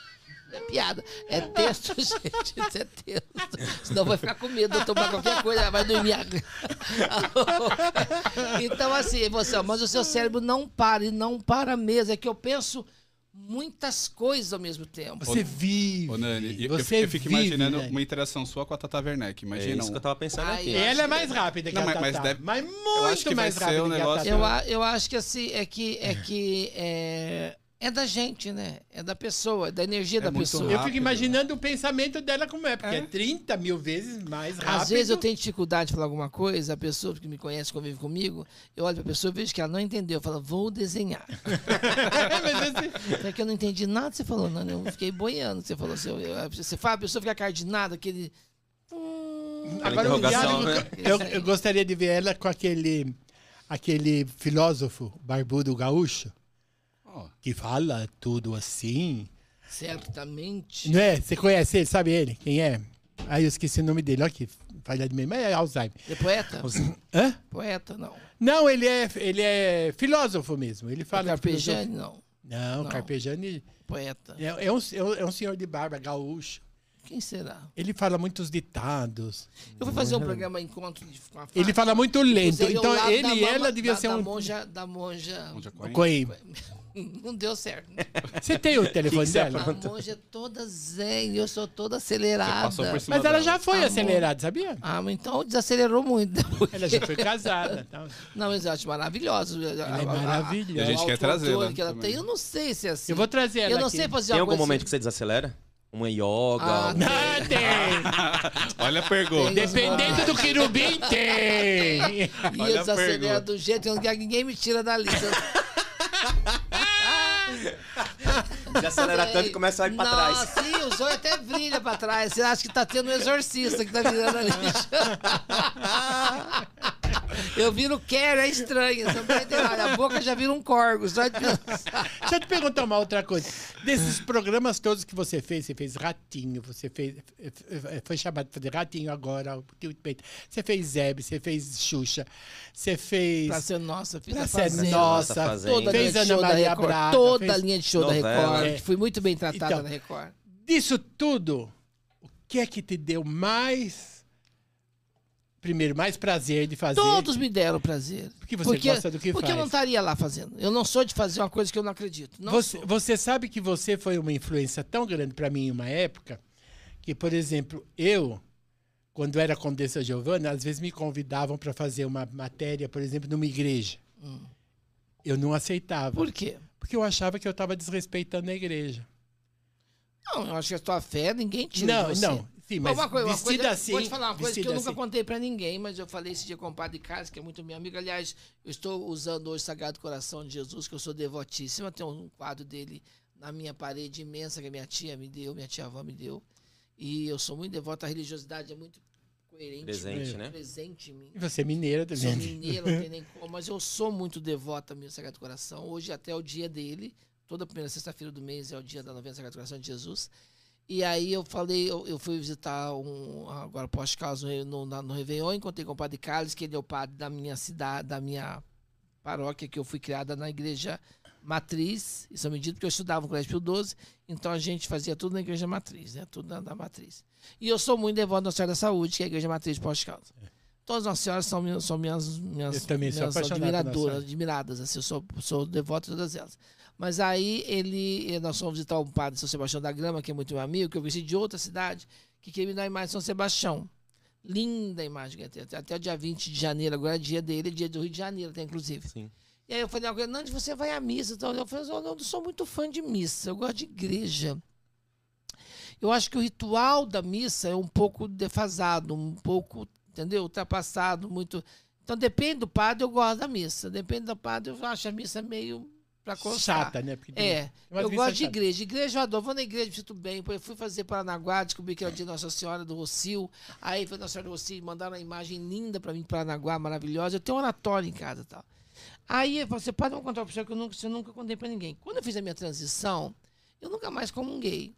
É piada. É texto, gente. Isso é texto. Senão vai ficar com medo de tomar qualquer coisa, vai dormir. então, assim, você, mas o seu cérebro não para, e não para mesmo. É que eu penso muitas coisas ao mesmo tempo. Você vive. Ô, Nani, eu, você eu fico vive, imaginando Nani. uma interação sua com a Tata Werneck. É Imagina. isso um- que eu tava pensando Ai, aqui. eu Ela é mais rápida que Não, a Tatá. mas deve- Mas muito acho que vai mais rápida um que a Tatá. Eu, eu acho que assim, é que é que é, é da gente, né? É da pessoa, é da energia da muito pessoa. Eu rápido. fico imaginando o pensamento dela como é, porque é, 30 mil vezes mais rápido. Às vezes eu tenho dificuldade de falar alguma coisa, a pessoa que me conhece, convive comigo, eu olho pra pessoa e vejo que ela não entendeu. Eu falo, vou desenhar. Mas esse- Só que eu não entendi nada que você falou, não. Eu fiquei boiando. Você falou assim, eu- eu- você fala, a pessoa fica cardinada, aquele. Hum, Agora, o diálogo, né? eu, eu gostaria de ver ela com aquele, aquele filósofo barbudo gaúcho, que fala tudo assim. certamente. Não é? Você conhece ele, sabe ele? Quem é? Aí eu esqueci o nome dele, olha que falha de mim, mas é Alzheimer. É poeta? Hã? Poeta, não. Não, ele é, ele é filósofo mesmo. Ele fala. Carpejani, não. Não, Não. Carpejani Poeta. é, é um, é um- é um senhor de barba gaúcho. Quem será? Ele fala muitos ditados. Eu fui fazer um programa Encontro de, com a Ele Fátima. fala muito lento. Então ele da e ela devia da, ser da um. monja, da monja. onde é Coen? Não deu certo. Você tem o telefone que você dela? A monja é toda zen, eu sou toda acelerada. Mas ela dela. já foi Amor. acelerada, sabia? Ah, mas então desacelerou muito. Ela já foi casada. Então. Não, mas eu acho maravilhosa. Ela é maravilhosa. A gente quer trazê-la que ela também. tem, eu não sei se é assim. Eu vou trazer ela Eu não aqui. sei fazer Tem algum coisa momento que assim. você desacelera? Uma yoga? Ah, um- Não tem! Olha a pergunta. Tem. Dependendo do querubim, tem! E Olha eu desacelero do jeito que que ninguém me tira da lista. Desacelera tanto que começa a ir pra trás. Nossa, sim, o zóio até brilha pra trás. Você acha que tá tendo um exorcista que tá virando ali. Eu viro Kerry, é estranho. Você não tá entendendo. Olha, A boca já vira um corgo, só de pensar. Deixa eu te perguntar uma outra coisa. Desses programas todos que você fez, você fez Ratinho, você fez. Foi chamado fazer Ratinho agora, o Tio Peito. Você fez Zeb, você fez Xuxa, você fez. Pra ser nossa, fiz Pra a ser fazenda. nossa, Fazenda. Toda a fez linha de Ana show da Maria Record. Braga. toda a fez- linha de show Novela. da Record. É. Fui muito bem tratada Então, na Record. Disso tudo, o que é que te deu mais. Primeiro, mais prazer de fazer? Todos me deram prazer. Porque você gosta do que porque faz. eu não estaria lá fazendo. Eu não sou de fazer uma coisa que eu não acredito. Não Você, você sabe que você foi uma influência tão grande para mim em uma época que, por exemplo, eu, quando era Condessa Giovana, às vezes me convidavam para fazer uma matéria, por exemplo, numa igreja. Eu não aceitava, Por quê? porque eu achava que eu estava desrespeitando a igreja. Não, eu acho que a tua fé ninguém tira Não, de você. não. Sim, Mas uma coisa, uma vestida coisa, assim. Vou te falar uma coisa que eu nunca assim. contei pra ninguém, mas eu falei esse dia com o padre Carlos, que é muito meu amigo. Aliás, eu estou usando hoje o Sagrado Coração de Jesus, que eu sou devotíssima. Tem um quadro dele na minha parede imensa que a minha tia me deu, minha tia avó me deu. E eu sou muito devota, a religiosidade é muito coerente. Presente, né? Presente em mim. E você é mineira Sou também. mineiro, não tem nem como, mas eu sou muito devota mesmo ao Sagrado Coração. Hoje até o dia dele, toda primeira sexta-feira do mês é o dia da novena Sagrado Coração de Jesus. E aí eu falei, eu, eu fui visitar um, agora pós-caso no, na- no Réveillon, encontrei com o padre Carlos, que ele é o padre da minha cidade, da minha paróquia, que eu fui criada na igreja matriz, em São Medito, porque eu estudava no Colégio Pio XII, então a gente fazia tudo na igreja matriz, né? Tudo na, da matriz. E eu sou muito devoto da Nossa Senhora da Saúde, que é a igreja matriz pós-causa. Todas as Nossas Senhoras são, minhas- são minhas, minhas, sou minhas Nossa admiradoras, admiradas, assim, eu sou, sou devoto de todas elas. Mas aí ele, nós fomos visitar um padre São Sebastião da Grama, que é muito meu amigo, que eu conheci de outra cidade, que queria me dar a imagem de São Sebastião. Linda a imagem que. Até, até o dia 20 de janeiro, agora é dia dele, é dia do Rio de Janeiro, até inclusive. Sim. E aí eu falei, ah, Nandes, você vai à missa. Então, eu falei, eu não sou muito fã de missa, eu gosto de igreja. Eu acho que o ritual da missa é um pouco defasado, um pouco, entendeu? Ultrapassado, muito. Então depende do padre, eu gosto da missa. Depende do padre, eu acho a missa meio pra constar. Chata, né? Porque É, eu gosto de igreja. Igreja eu adoro. Vou na igreja, me sinto bem. Eu fui fazer Paranaguá, descobri que era o dia de Nossa Senhora do Rocio. Aí foi Nossa Senhora do Rocio, mandaram uma imagem linda pra mim de Paranaguá, maravilhosa. Eu tenho um oratório em casa e tal. Aí você pode me contar uma pessoa que eu nunca, eu nunca contei pra ninguém. Quando eu fiz a minha transição, eu nunca mais comunguei.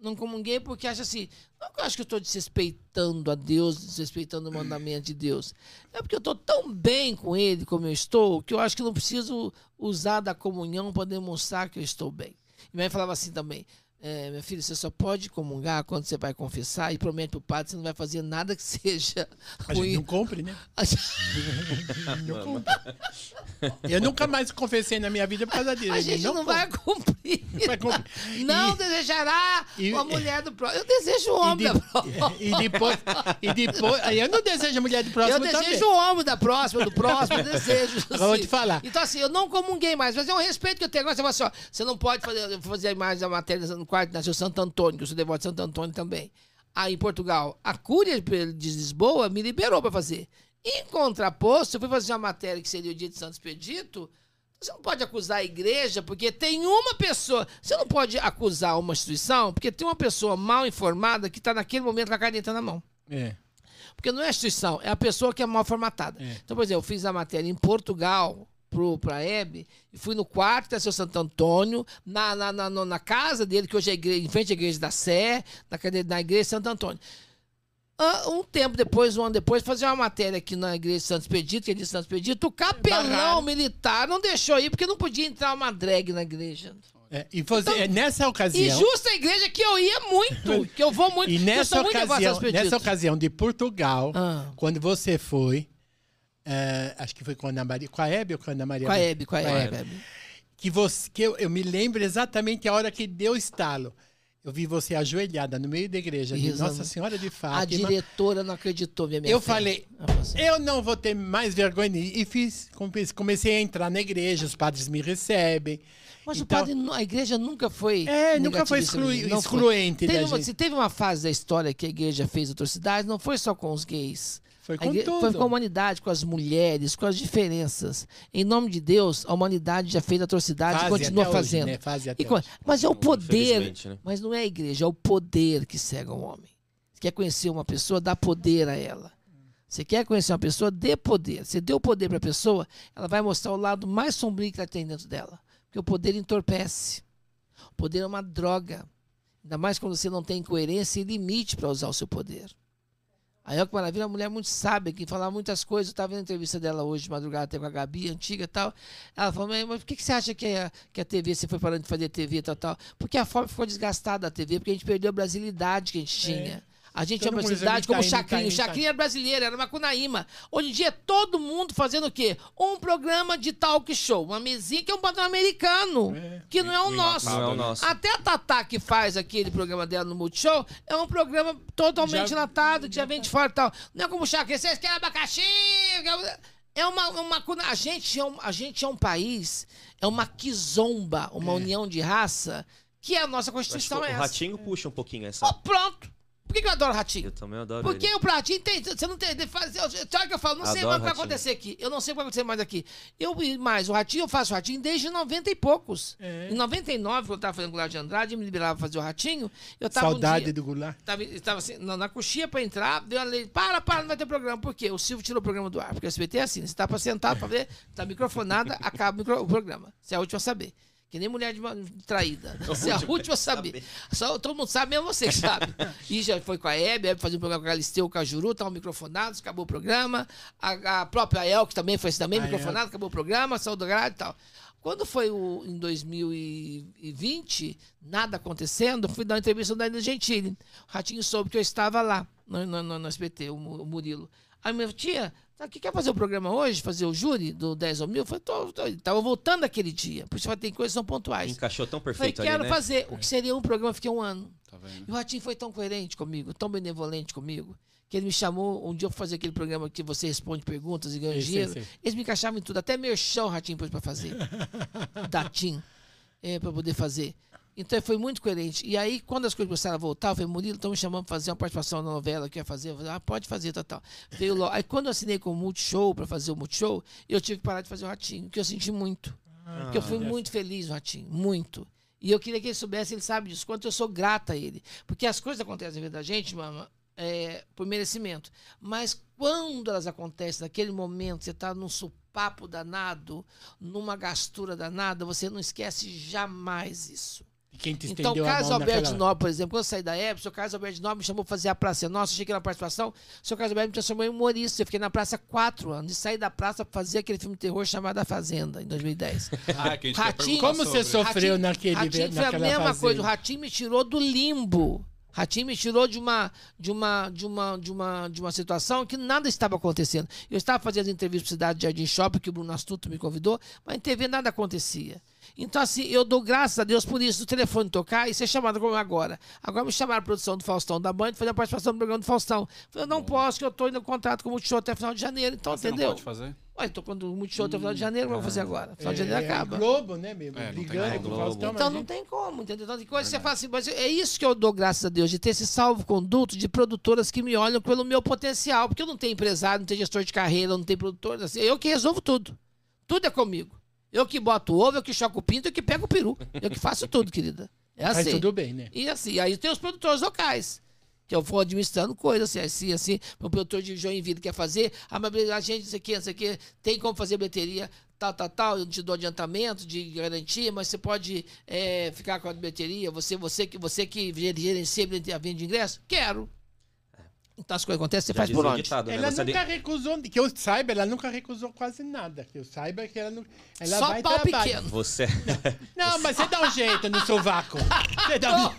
Não comunguei porque acho assim, não que eu acho que eu estou desrespeitando a Deus, desrespeitando o mandamento de Deus. É porque eu estou tão bem com Ele como eu estou, que eu acho que não preciso usar da comunhão para demonstrar que eu estou bem. E minha mãe falava assim também, é, minha filha, você só pode comungar quando você vai confessar e promete para o padre que você não vai fazer nada que seja A gente ruim. não compre, né? Não compre. Eu nunca mais confessei na minha vida por causa disso. A gente não, vai cumprir. Não vai cumprir. Não E- desejará e- uma mulher do próximo. Eu desejo o homem de- da próxima. e depois, e depois, aí eu não desejo a mulher do próximo Eu desejo também. o homem da próxima, do próximo, eu desejo. Eu vou assim. te falar. Então, assim, eu não comunguei mais, mas é um respeito que eu tenho. Agora você fala assim, ó, você não pode fazer, fazer mais a matéria quarto, nasceu Santo Antônio, que eu sou devoto de Santo Antônio também. Aí em Portugal, a Cúria de Lisboa me liberou para fazer. Em contraposto, eu fui fazer uma matéria que seria o dia de Santo Expedito. Você não pode acusar a igreja porque tem uma pessoa. Você não pode acusar uma instituição porque tem uma pessoa mal informada que está naquele momento com a caneta na mão. É. Porque não é a instituição, é a pessoa que é mal formatada. É. Então, por exemplo, eu fiz a matéria em Portugal para a Hebe e fui no quarto da seu Santo Antônio, na, na, na, na casa dele, que hoje é igreja, em frente à igreja da Sé, na, na igreja de Santo Antônio. Ah, Um tempo depois, um ano depois, fazer uma matéria aqui na igreja de Santo Expedito, que é de Santo Expedito, o capelão militar não deixou ir, porque não podia entrar uma drag na igreja. É, e você, é, nessa E ocasião. justa a igreja que eu ia muito, que eu vou muito. E nessa muito ocasião, Expedito. nessa ocasião de Portugal, Ah. quando você foi, é, acho que foi com a Ana Maria, com a Hebe ou com a Ana Maria? Com a Hebe, com a Com a Hebe. Hebe. que você que eu, eu me lembro exatamente a hora que deu o estalo. Eu vi você ajoelhada no meio da igreja, de. Nossa Senhora de A Fátima. diretora não acreditou, minha Eu filha. falei, assim, eu não vou ter mais vergonha. E fiz, come- comecei a entrar na igreja, os padres me recebem. Mas o Então- padre, nu- a igreja nunca foi. É, nunca foi exclui- não foi. excluente Teve uma, se teve uma fase da história que a igreja fez atrocidades, não foi só com os gays. Foi com igre- tudo. Foi com a humanidade, com as mulheres, com as diferenças. Em nome de Deus, a humanidade já fez atrocidade e continua até hoje, fazendo. né? Fase até E hoje. mas é o poder, né? mas não é a igreja, é o poder que cega o homem. Você quer conhecer uma pessoa, dá poder a ela. Você quer conhecer uma pessoa, dê poder. Você deu poder para a pessoa, ela vai mostrar o lado mais sombrio que ela tem dentro dela. Porque o poder entorpece. O poder é uma droga. Ainda mais quando você não tem coerência e limite para usar o seu poder. Aí, olha que maravilha, uma mulher muito sábia, que fala muitas coisas. Eu estava vendo a entrevista dela hoje, de madrugada, até com a Gabi, antiga e tal. Ela falou, mas, por que, que você acha que a, que a TV, você foi parando de fazer TV e tal, tal? Porque a forma ficou desgastada da TV, porque a gente perdeu a brasilidade que a gente tinha. A gente Todo brasilidade já como o me tá indo, Chacrinha. tá O indo, tá Chacrinha era brasileiro, era macunaíma. Hoje em dia, é todo mundo fazendo o quê? Um programa de talk show. Uma mesinha que é um padrão americano, que não é o nosso. Não é o nosso. Até a Tatá que faz aquele programa dela no Multishow é um programa totalmente Já- enlatado, que já vem de fora e tal. Não é como o Chacrinha, vocês querem abacaxi? É uma, uma a gente é um, a gente é um país, é uma quizomba, uma união de raça, que é a nossa Constituição o é essa. Ratinho puxa um pouquinho essa. Oh, pronto. Por que, que eu adoro Ratinho? Eu também adoro Porque ele. o pratinho tem. Você não tem. Faz, eu- sabe o que eu falo? Não sei Adoro mais o que vai acontecer aqui. Eu não sei o que vai acontecer mais aqui. Eu mais, o ratinho, eu faço ratinho desde 90 e poucos. É. Em 99, quando eu tava fazendo Goulart de Andrade, me liberava pra fazer o ratinho. Eu tava um Saudade dia- do Goulart. Tava, tava assim, na, na coxinha pra entrar, deu a lei, para, para, não vai ter programa. Por quê? O Silvio tirou o programa do ar. Porque o SBT é assim, você tá pra sentado pra ver, tá microfonada, acaba o micro- o programa. Você é a última a saber. Que nem mulher de, ma- traída. Você é a última a saber. Só, todo mundo sabe, mesmo você que sabe. E já foi com a Hebe, a Hebe fazia um programa com a Galisteu, com a Juru, estavam microfonados, acabou o programa. A, a própria El, que também foi assim também, microfonada, acabou o programa, saiu do grade e tal. Quando foi o, em 2020, nada acontecendo, fui dar uma entrevista no Danilo Gentili. O Ratinho soube que eu estava lá, no, no, no, no SBT, o, o Murilo. Aí minha tia, tá, que quer fazer o programa hoje? Fazer o júri do 10 ao mil? Eu falei, tô, tô, tava voltando aquele dia. Por isso tem coisas que são pontuais. Encaixou tão Falei, perfeito quero ali, né? fazer. O que seria um programa, eu fiquei um ano. Tá vendo? E o Ratinho foi tão coerente comigo, tão benevolente comigo, que ele me chamou um dia eu fui fazer aquele programa que você responde perguntas e ganha Sim, dinheiro. sim. Eles me encaixavam em tudo, até merchan o Ratinho pôs pra fazer. Datim, é, pra poder fazer. Então foi muito coerente. E aí, quando as coisas começaram a voltar, eu falei, Murilo, estão me chamando pra fazer uma participação na novela, quer fazer? Eu falei, ah, pode fazer, tal, tal. Veio logo. Aí quando eu assinei com o Multishow pra fazer o Multishow, eu tive que parar de fazer o Ratinho, que eu senti muito. Porque eu fui muito feliz no Ratinho, muito. E eu queria que ele soubesse, ele sabe disso, quanto eu sou grata a ele. Porque as coisas acontecem na vida da gente, mama, é, por merecimento. Mas quando elas acontecem, naquele momento, você está num supapo danado, numa gastura danada, você não esquece jamais isso. Quem te Então, estendeu o a Carlos mão Alberto naquela... Nobre, por exemplo, quando eu saí da Epson, o Carlos Alberto Nobre me chamou para fazer a Praça Nossa, achei que era uma participação. O seu Carlos Alberto me transformou em humorista. Eu fiquei na praça quatro anos e saí da praça para fazer aquele filme de terror chamado A Fazenda, em 2010. Ah, que a gente Ratinho- Como você sobre. sofreu naquele Ratinho foi a mesma fazenda? coisa. O Ratinho me tirou do limbo. Ratinho me tirou de uma, de uma, de uma, de uma, de uma situação que nada estava acontecendo. Eu estava fazendo entrevista para Cidade de Jardim Shopping, que o Bruno Astuto me convidou, mas em TV nada acontecia. Então, assim, eu dou graças a Deus por isso, o telefone tocar e ser chamado como agora. Agora me chamaram a produção do Faustão da Band, fazer a participação no programa do Faustão. Falei, eu não posso, que eu estou indo no contrato com o Multishow até final de janeiro. Então, Você não entendeu? pode fazer? Ué, estou com o Multishow até final de janeiro, eu vou fazer agora? Final de janeiro é, acaba. É Globo, né, mesmo? É, como. com o Globo. Faustão, Então mas não tem como, entendeu? Então, tem coisa que você fala assim, mas é isso que eu dou graças a Deus, de ter esse salvo-conduto de produtoras que me olham pelo meu potencial. Porque eu não tenho empresário, não tenho gestor de carreira, não tenho produtor. Assim, eu que resolvo tudo. Tudo é comigo. Eu que boto o ovo, eu que choco o pinto, eu que pego o peru. Eu que faço tudo, querida. É assim. tudo bem, né? E assim, aí tem os produtores locais. Que eu vou administrando coisas, assim, assim, assim. O produtor de Joinville quer fazer, ah, mas a gente, não sei o que, não sei o que, tem como fazer bilheteria, tal, tal, tal, eu te dou adiantamento de garantia, mas você pode é, ficar com a bilheteria, você, você, que, você que gerencia a venda de ingresso? Quero. Então as coisas acontecem, você Já faz por onde? ditado, né? Ela Você nunca de- recusou, que eu saiba, ela nunca recusou quase nada. Que eu saiba que ela não. Ela Só vai pau trabalhar. pequeno. Você. Não, mas você dá um jeito no sovaco. Você dá um...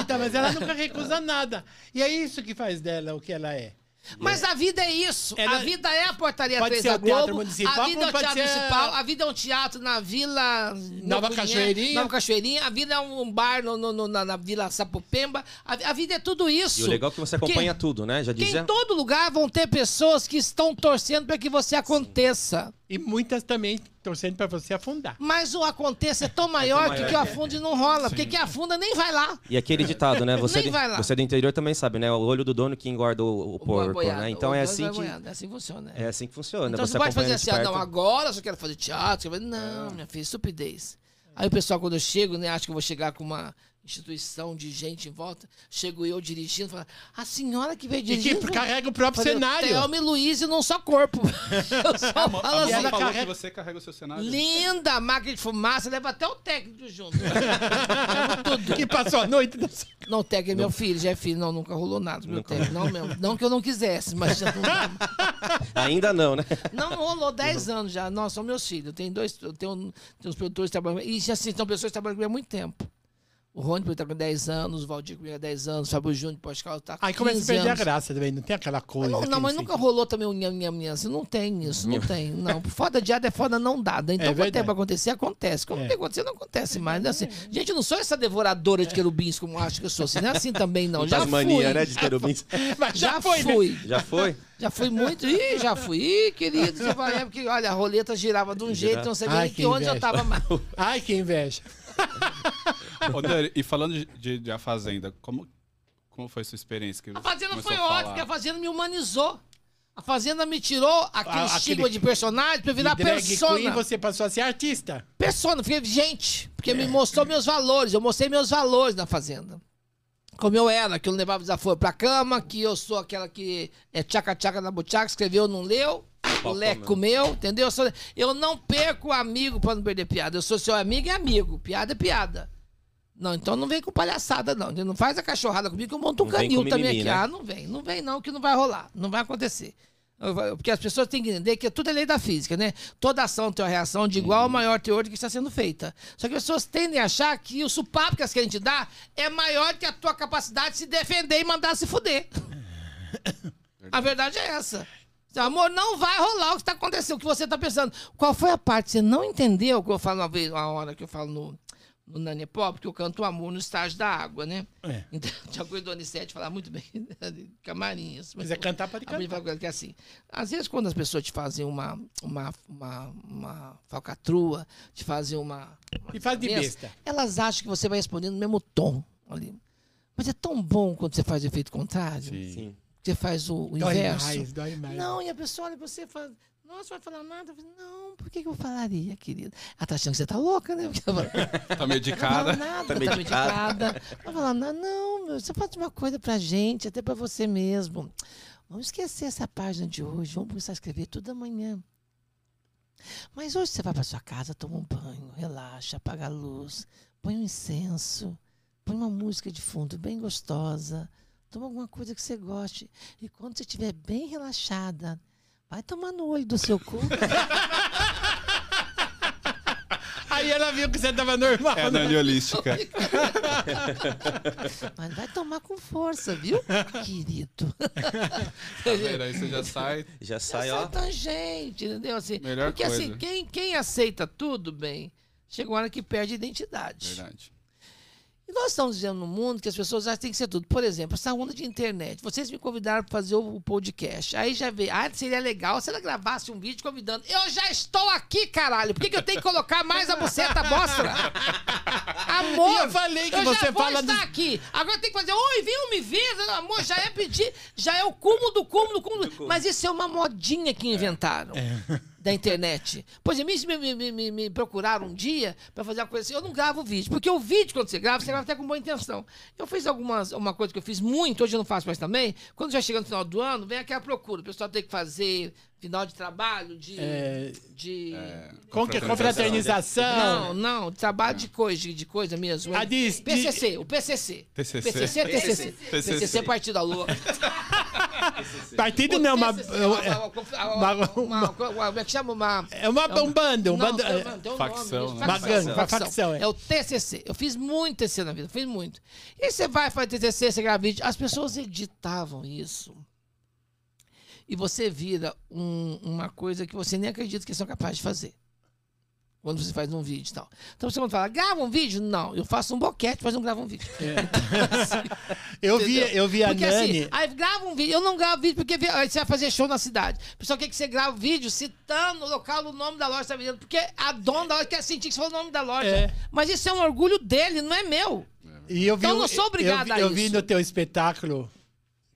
Então, mas ela nunca recusa nada. E é isso que faz dela o que ela é. Mas a vida é isso. Ela- a vida é a portaria Pode 3 ser da Teatro Globo. Municipal, a vida é o teatro ser- municipal. A vida é um teatro na Vila Nova Novo Cachoeirinha. Nova Cachoeirinha. A vida é um bar no- no- no- na, na Vila Sapopemba. A, a vida é tudo isso. E o legal é que você Porque- acompanha tudo, né? Já Que dizia. em todo lugar vão ter pessoas que estão torcendo para que você aconteça. E muitas também torcendo pra você afundar. Mas o aconteça é tão maior, maior que, que que o é. afunde não rola. Porque quem afunda nem vai lá. E aquele ditado, né? Você, Nem de- vai lá. você do interior também sabe, né? O olho do dono que engorda o, o porco, boiado, né? Então o é assim que É assim que funciona. é assim que funciona. Então você você pode fazer assim, ah, não, agora eu só quero fazer teatro. Não, minha filha, estupidez. Aí o pessoal, quando eu chego, né, acho que eu vou chegar com uma instituição de gente em volta, chego eu dirigindo, falo, a senhora que veio E que dirigindo... carrega o próprio Falei, cenário. Thelma e Luiz e não só corpo. Eu só A falo Mo assim, ela falou carrega- que você carrega o seu cenário. linda máquina de fumaça, leva até o técnico junto. Leva tudo. Que passou a noite. no- Não, o técnico é meu filho, já é filho. Não, nunca rolou nada com meu técnico. Não mesmo. Não que eu não quisesse, mas já não dá. Ainda não, né? Não, não rolou 10 Uhum. anos já. Nossa, são meus filhos. Eu tenho dois, eu tenho, tenho uns produtores que trabalham comigo. E assim, são pessoas que trabalham comigo há muito tempo. O Rony está com 10 anos, o Valdir comigo há 10 anos, o Fábio Júnior, Pascal está com Aí 15 começa a perder a anos. graça também. Não tem aquela coisa. Não, não, mas nunca rolou também o nham, nham, nham. Assim, não tem isso, não tem. Não, foda de é foda não dada. Então, É quando tem pra acontecer, acontece. Quando É. não tem que acontecer, não acontece mais. Né? Assim, gente, eu não sou essa devoradora de querubins como acho que eu sou. Assim, não é assim também, não. Já Tasmania, fui. né? De querubins. Mas já, Já foi, né? fui. Já foi? Já fui muito. Ih, já fui. Ih, querido. Você vai lembrar que, olha, a roleta girava de um jeito, não sabia Ai, nem que que onde eu tava mais. Ai, que inveja. Ô, Dani, e falando de, de, de A Fazenda, como, como foi sua experiência? Que A Fazenda foi ótima, porque a Fazenda me humanizou. A Fazenda me tirou aquele Ah, estigma de personagem pra virar E drag persona. queen, você passou a ser artista. Persona, fiquei gente, porque me mostrou meus valores. Eu mostrei meus valores na Fazenda. Como eu era, que eu não levava desaforo pra cama, que eu sou aquela que é tchaca-tchaca na buchaca, escreveu, não leu, o leque mesmo. comeu, entendeu? Eu, sou- eu não perco amigo pra não perder piada. Eu sou seu amigo e amigo. Piada é piada. Não, então não vem com palhaçada, não. Não faz a cachorrada comigo que eu monto um Não canil também mimimi, aqui. né? Ah, não vem, não vem não, que não vai rolar. Não vai acontecer. Porque as pessoas têm que entender que tudo é lei da física, né? Toda ação tem uma reação de igual ou maior teor do que está sendo feita. Só que as pessoas tendem a achar que o supapo que elas querem te dar é maior que a tua capacidade de se defender e mandar se fuder. A verdade é essa. Amor, não vai rolar o que está acontecendo, o que você está pensando. Qual foi a parte que você não entendeu? Que eu falo uma vez, uma hora que eu falo no, no Nani Pop, que eu canto o amor no estágio da água, né? É. Então, tinha coisa do Anicete falar muito bem, camarinhas. Mas é cantar, pode A mulher cantar. fala que é assim. Às vezes, quando as pessoas te fazem uma, uma, uma, uma falcatrua, te fazem uma. uma E faz de besta. Elas acham que você vai responder no mesmo tom ali. Mas é tão bom quando você faz o efeito contrário. Sim. Você faz o, o Dói inverso. mais, dói mais. Não, e a pessoa olha pra você e fala, nossa, vai falar nada? Eu falo, Não, por que, que eu falaria, querida? Ela tá achando que você tá louca, né? Ela Tá não medicada. falar nada, Tá tá medicada. medicada. Não vai falar nada. Não, meu, você faz uma coisa pra gente, até pra você mesmo. Vamos esquecer essa página de hoje, vamos começar a escrever tudo amanhã. Mas hoje você vai pra sua casa, toma um banho, relaxa, apaga a luz, põe um incenso, põe uma música de fundo bem gostosa, toma alguma coisa que você goste. E quando você estiver bem relaxada, vai tomar no olho do seu cu. Aí ela viu que você tava normal. É a né? Holística. Mas vai tomar com força, viu, querido? Tá vendo? Aí você já sai. Já sai, Essa ó. tangente, entendeu? Assim, Melhor porque assim, coisa. quem, quem aceita tudo bem, chega uma hora que perde a identidade. Verdade. E nós estamos vivendo num mundo que as pessoas acham que tem que ser tudo. Por exemplo, essa onda de internet. Vocês me convidaram para fazer o, podcast. Aí já veio. Ah, seria legal se ela gravasse um vídeo convidando. Eu já estou aqui, caralho. Por que, que eu tenho que colocar mais a buceta mostra? Amor! Eu falei que eu você já vou fala estar dos- aqui. Agora tem que fazer. Oi, vem me ver. Amor, já é pedir. Já é o cúmulo do cúmulo do cúmulo. Mas isso é uma modinha que inventaram da internet. Por exemplo, me, me, me, me, procuraram um dia pra fazer uma coisa assim. Eu não gravo vídeo, porque o vídeo, quando você grava, você grava até com boa intenção. Eu fiz algumas, uma coisa que eu fiz muito, hoje eu não faço mais também. Quando já chega no final do ano, vem aquela procura. O pessoal tem que fazer final de trabalho, de. É, de... Com que confraternização. Não, não, de trabalho de coisa, de, de coisa mesmo. Ah, de- de- PCC, o PCC. TCC. PCC é TCC. TCC. PCC é Partido da Lua. Partido não, uma, é Como é que chama? Uma... é uma, um bando, um bando. é, um facção, nome, né? Uma gangue, uma facção, é. É o TCC. Eu fiz muito TCC na vida, fiz muito. E você vai fazer TCC, você grava vídeo. As pessoas editavam isso. E você vira um- uma coisa que você nem acredita que são capazes de fazer. Quando você faz um vídeo e tal. Então você quando fala, grava um vídeo? Não, eu faço um boquete, mas não gravo um vídeo. eu vi, eu vi a Porque Nani. assim, aí grava um vídeo. Eu não gravo vídeo porque vi- aí você vai fazer show na cidade. O pessoal quer que você grave vídeo citando o local, o nome da loja que tá vendendo. Porque a dona da loja quer sentir que você falou o nome da loja. É. Mas isso é um orgulho dele, não é meu. E eu vi, Então eu não sou obrigada eu, a vi- eu vi isso. no teu espetáculo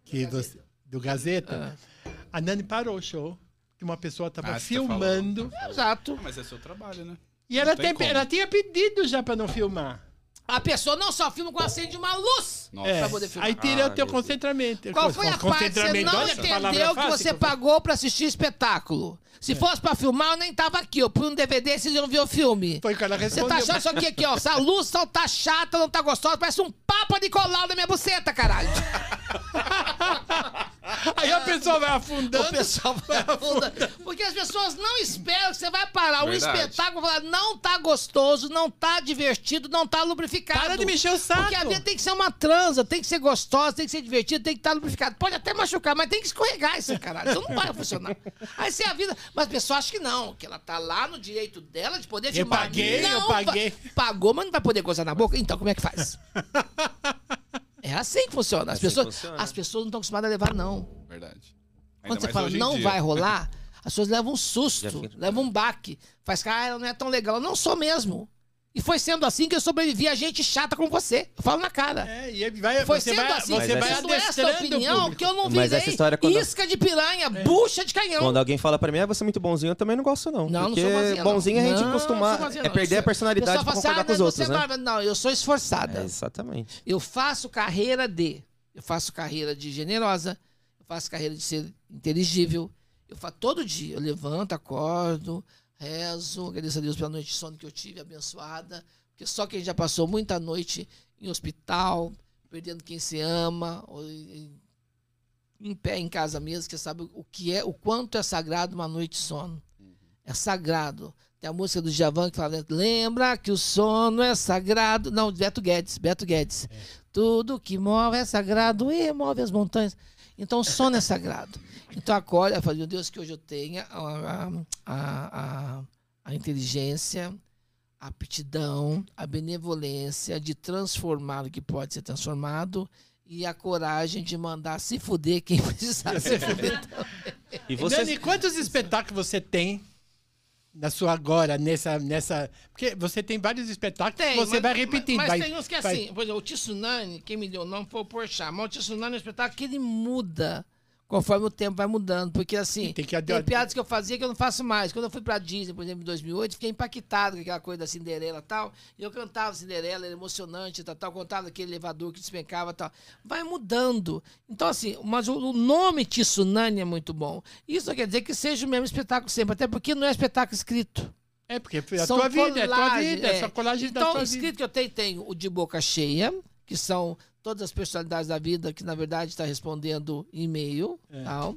que você- do Gazeta, Ah. A Nani parou o show, que uma pessoa estava Ah, você tá filmando. Exato. Mas é seu trabalho, né? E ela, tem ela tinha pedido já pra não filmar. A pessoa não só filma quando acende uma luz. Nossa. É, Pra poder filmar. aí tira Ah, o teu concentramento. Qual foi a parte que você não entendeu que você pagou pra assistir espetáculo? Se fosse pra filmar, eu nem tava aqui. Eu pus um DVD, vocês iam ver o filme. Foi o que ela Você respondeu. tá achando isso aqui, aqui, ó. Essa luz não tá chata, não tá gostosa, parece um papa de colar na minha buceta, caralho. Aí a pessoa vai afundando. O pessoal vai afundando. Porque as pessoas não esperam que você vai parar um Verdade. espetáculo e falar, não tá gostoso, não tá divertido, não tá lubrificado. Para de mexer o saco. Porque a vida tem que ser uma transa, tem que ser gostosa, tem que ser divertida, tem que estar lubrificado. Pode até machucar, mas tem que escorregar esse caralho. Então não vai funcionar. Aí se a vida. Mas a pessoa acha que não, que ela tá lá no direito dela de poder Eu filmar. paguei, eu Não, paguei. va- Pagou, mas não vai poder gozar na boca? Então como é que faz? É assim que funciona. As, assim que pessoas, funciona. as pessoas não estão acostumadas a levar, não. Verdade. Ainda Quando você fala não dia. vai rolar, as pessoas levam um susto, levam um baque. Faz que, ah, ela não é tão legal. Eu não sou mesmo. E foi sendo assim que eu sobrevivi a gente chata como você. Eu falo na cara. É, e vai, Foi você sendo vai, assim. você vai essa- essa opinião que eu não Mas virei essa história, quando- isca de piranha, bucha de canhão. Quando alguém fala pra mim, ah, você é muito bonzinho, eu também não gosto, não. Não, porque não sou boazinha, não. bonzinho é a gente Não, é perder a personalidade pra concordar assim, com os ah, outros, você né? Não, eu sou esforçada. É, exatamente. Eu faço carreira de. Eu faço carreira de generosa. Eu faço carreira de ser inteligível. Eu faço todo dia. Eu levanto, acordo, rezo, agradeço a Deus pela noite de sono que eu tive, abençoada. Porque só quem já passou muita noite em hospital, perdendo quem se ama, ou em pé em casa mesmo, que sabe o que é, o quanto é sagrado uma noite de sono. É sagrado. Tem a música do Djavan que fala, lembra que o sono é sagrado. Não, Beto Guedes, Beto Guedes. Tudo que move é sagrado e move as montanhas. Então, o sono é sagrado. Então, acorda, fala, meu Deus, que hoje eu tenha a, a, a, a inteligência, a aptidão, a benevolência de transformar o que pode ser transformado e a coragem de mandar se fuder quem precisar se fuder. E Você... você. Nani, quantos espetáculos você tem na sua agora, nessa. nessa... Porque você tem vários espetáculos que você mas- vai repetindo. Mas, vai, tem uns que é vai- assim, por exemplo, o Tsunami, quem me deu o nome foi o Porchat, mas o Tsunami é um espetáculo que ele muda conforme o tempo vai mudando, porque assim, Tem tem, que- piadas que eu fazia que eu não faço mais. Quando eu fui pra Disney, por exemplo, em 2008, fiquei impactado com aquela coisa da Cinderela e tal, e eu cantava Cinderela, era emocionante, tal, tal, contava aquele elevador que despencava e tal. Vai mudando. Então assim, mas o, nome Tsunami é muito bom. Isso não quer dizer que seja o mesmo espetáculo sempre, até porque não é espetáculo escrito. É, porque é a São tua vida, é a tua vida, é a é. colagem Então, da o tua escrito vida. que eu tenho, tem o de boca cheia, que são todas as personalidades da vida, que na verdade está respondendo e-mail. É. Tal.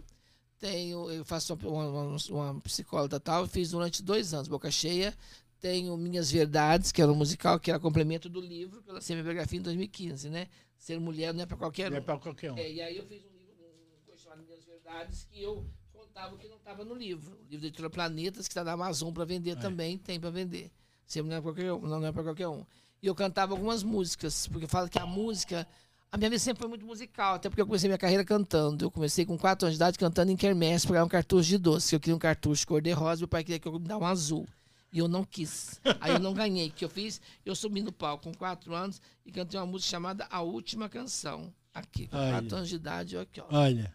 Tenho, eu faço uma, uma, uma psicóloga tal, fiz durante dois anos, boca cheia. Tenho Minhas Verdades, que era um musical, que era complemento do livro, que eu lancei minha biografia em 2015, né? Ser mulher não é para qualquer Não é um. pra qualquer um. É, e aí eu fiz um livro, um coisa chamado Minhas Verdades, que eu contava o que não estava no livro. O livro da editora Planetas, que está na Amazon para vender também, tem para vender. É para qualquer, um, não é para qualquer um. E eu cantava algumas músicas, porque fala que a música. A minha vida sempre foi muito musical, até porque eu comecei minha carreira cantando. Eu comecei com 4 anos de idade cantando em quermesse para ganhar um cartucho de doce. Eu queria um cartucho cor-de-rosa, meu pai queria que eu me desse um azul. E eu não quis. Aí eu não ganhei. O que eu fiz? Eu subi no palco com 4 anos e cantei uma música chamada A Última Canção. Aqui, com Olha. 4 anos de idade, eu aqui, ó. Olha.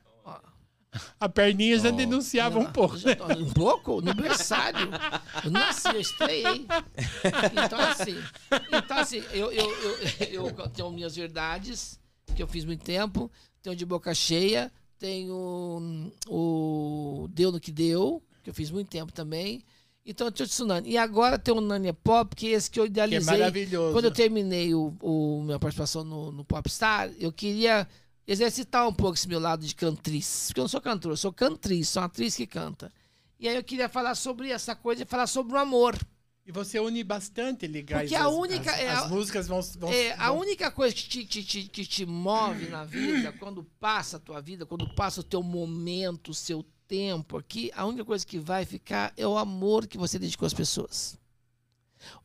A perninha já Oh. denunciava um pouco. Já tô- Um pouco? No berçário. Eu nasci, eu estreiei. Então, assim, então, assim eu, eu, eu, eu tenho minhas verdades, que eu fiz muito tempo, tenho de boca cheia, tenho hum, o Deu no que Deu, que eu fiz muito tempo também. Então, eu tenho o Tsunami. E agora tem o Nania Pop, que é esse que eu Que é idealizei. maravilhoso. Quando eu terminei o, o minha participação no, no Popstar, eu queria exercitar um pouco esse meu lado de cantriz. Porque eu não sou cantora, eu sou cantriz, sou uma atriz que canta. E aí eu queria falar sobre essa coisa e falar sobre o amor. E você une bastante ligar Porque a única- As, é as a- músicas vão. vão, É, a vão- única coisa que te, te, te, que te move na vida, quando passa a tua vida, quando passa o teu momento, o seu tempo aqui, a única coisa que vai ficar é o amor que você dedicou às pessoas.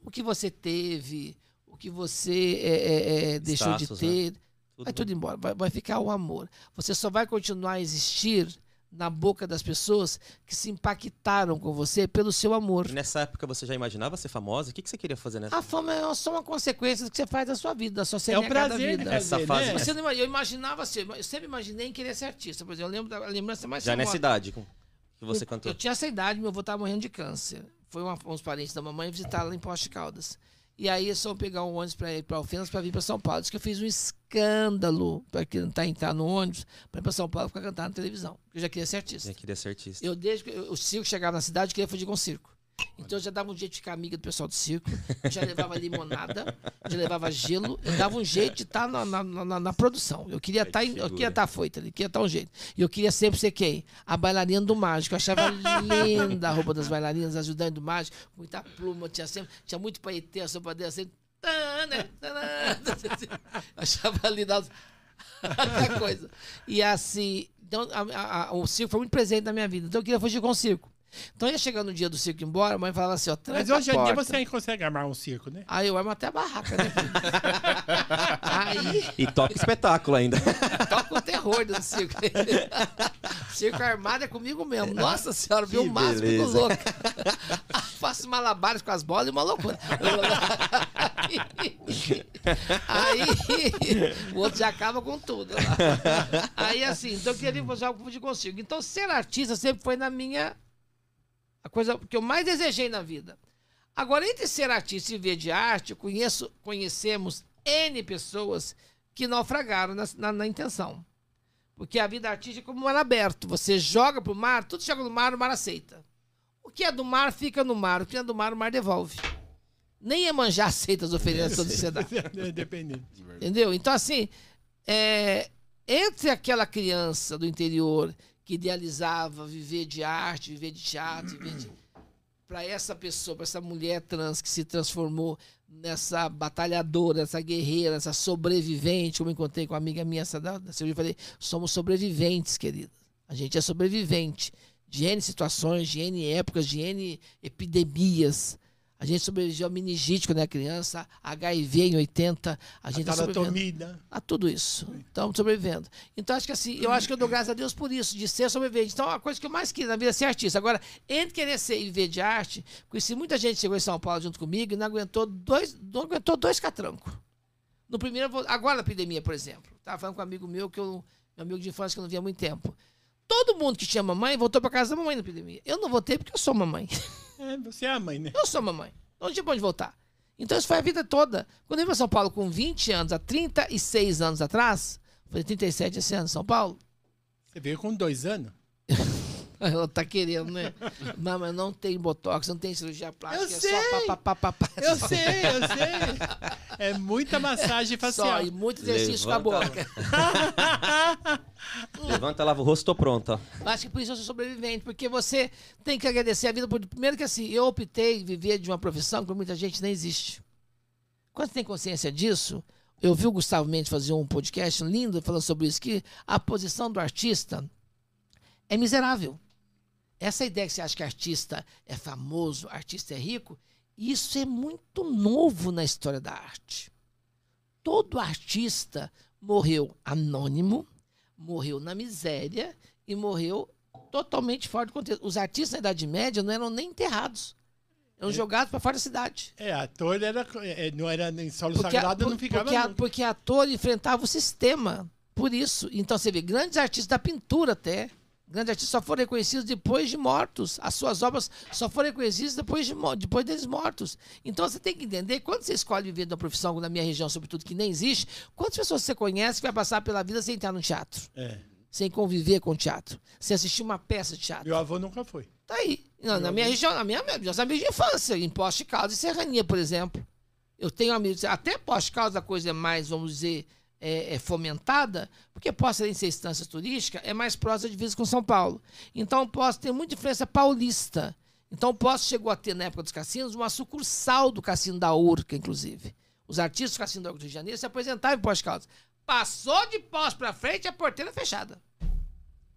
O que você teve, o que você é, é, é, deixou de Status, né? Tudo vai tudo embora. Vai, vai ficar o amor. Você só vai continuar a existir na boca das pessoas que se impactaram com você pelo seu amor. E nessa época você já imaginava ser famosa? O que, que você queria fazer nessa? A fama é só uma consequência do que você faz da sua vida, da sua É o prazer vida. Essa fase- né? Você não eu imaginava assim, eu sempre imaginei em querer ser artista. Por exemplo, eu lembro da lembrança mais já famosa. nessa idade que você eu, cantou. Eu tinha essa idade, meu avô estava morrendo de câncer. Foi uma- uns parentes da mamãe visitar lá em Poste Caldas. E aí eles só pegar um ônibus para ir para Alfenas para vir para São Paulo. Diz que eu fiz um escândalo para não tá entrar no ônibus para ir para São Paulo para cantar na televisão. Porque eu já queria ser artista. Já queria ser artista. Eu, desde que eu- o circo chegava na cidade, eu queria fugir com o circo. Então eu já dava um jeito de ficar amiga do pessoal do circo, já levava limonada, já levava gelo, eu dava um jeito de estar na, na, na- na produção. Eu queria estar eu figura. queria estar foita ali, queria estar um jeito. E eu queria sempre ser quem? A bailarina do mágico. Eu achava linda a roupa das bailarinas, ajudantes do mágico, muita pluma, tinha sempre, tinha muito paetê, a sopa dela sempre. achava linda aquela coisa. E assim, então, a- a- a- o circo foi muito presente na minha vida. Então eu queria fugir com o circo. Então ia chegando no dia do circo ir embora, a mãe falava assim, ó, Mas hoje em dia você consegue armar um circo, né? Aí eu armo até a barraca, né? filho? Aí E toca espetáculo ainda. toca o terror do circo. circo armado é comigo mesmo. Nossa senhora, viu o máximo, beleza. louca. Faço malabares com as bolas e uma loucura. Aí o outro já acaba com tudo. lá. Aí assim, então eu queria fazer algo de consigo. Então ser artista sempre foi na minha. A coisa que eu mais desejei na vida. Agora, entre ser artista e viver de arte, conheço, conhecemos N pessoas que naufragaram na, na, na intenção. Porque a vida artística é como um mar aberto. Você joga pro mar, tudo chega no mar, o mar aceita. O que é do mar fica no mar, o que é do mar, o mar devolve. Nem a manjar aceita as oferendas da sociedade. Independente. Entendeu? Então, assim, é, entre aquela criança do interior que idealizava viver de arte, viver de teatro, viver de. Para essa pessoa, para essa mulher trans que se transformou nessa batalhadora, essa guerreira, essa sobrevivente, como encontrei com uma amiga minha essa da, da cirurgia, falei, somos sobreviventes, querida. A gente é sobrevivente de N situações, de N épocas, de N epidemias. A gente sobreviveu a meningite quando era criança, HIV em 80, a gente a está sobrevivendo talatomida. a tudo isso. Estamos sobrevivendo. Então, acho que assim, eu acho que eu dou graças a Deus por isso, de ser sobrevivente. Então, a coisa que eu mais queria na vida é ser artista. Agora, entre querer ser e viver de arte, conheci muita gente que chegou em São Paulo junto comigo e não aguentou dois, não aguentou dois catrancos. No primeiro, agora na epidemia, por exemplo. Estava falando com um amigo meu, que eu, meu amigo de infância que eu não via há muito tempo. Todo mundo que tinha mamãe voltou para casa da mamãe na epidemia. Eu não voltei porque eu sou mamãe. É, você é a mãe, né? Eu sou mamãe. Não tinha pra onde voltar. Então isso foi a vida toda. Quando eu vim pra São Paulo com 20 anos, há 36 anos atrás, foi 37 esse ano, São Paulo. Você veio com dois anos? Ela tá querendo, né? Não, mas não tem botox, não tem cirurgia plástica, Eu é sei. só pá, pá, pá, pá, pá. Eu sei, eu sei. É muita massagem facial. Só, e muito exercício com a Levanta. boca. Levanta, lava o rosto, tô pronto. ó. Acho que por isso eu sou sobrevivente, porque você tem que agradecer a vida. Por... Primeiro que assim, eu optei viver de uma profissão que pra muita gente nem existe. Quando você tem consciência disso, eu vi o Gustavo Mendes fazer um podcast lindo falando sobre isso, que a posição do artista é miserável. Essa ideia que você acha que artista é famoso, artista é rico, isso é muito novo na história da arte. Todo artista morreu anônimo, morreu na miséria e morreu totalmente fora do contexto. Os artistas na Idade Média não eram nem enterrados. Eram jogados para fora da cidade. É, ator era, é, não era em solo Porque, a- sagrado, por- não ficava porque, a- porque ator enfrentava o sistema. Por isso. Então você vê, grandes artistas da pintura até. Grandes artistas só foram reconhecidos depois de mortos. As suas obras só foram reconhecidas depois, de, depois deles mortos. Então você tem que entender, quando você escolhe viver de uma profissão, na minha região, sobretudo, que nem existe, quantas pessoas você conhece que vai passar pela vida sem entrar no teatro? É. Sem conviver com o teatro? Sem assistir uma peça de teatro? Meu avô nunca foi. Tá aí. Não, na minha região, na minha, meus amigos de infância, em Poste Caldas e Serrania, por exemplo. Eu tenho amigos, até Poste Caldas a coisa é mais, vamos dizer, é, é fomentada, porque Posse, além ser instância turística, é mais próxima de divisa com São Paulo. Então Posse tem muita influência paulista. Então Posse chegou a ter, na época dos cassinos, uma sucursal do Cassino da Urca, inclusive. Os artistas do Cassino da Urca do Rio de Janeiro se apresentavam em Poste Caldas. Passou de Posse para frente, a porteira fechada.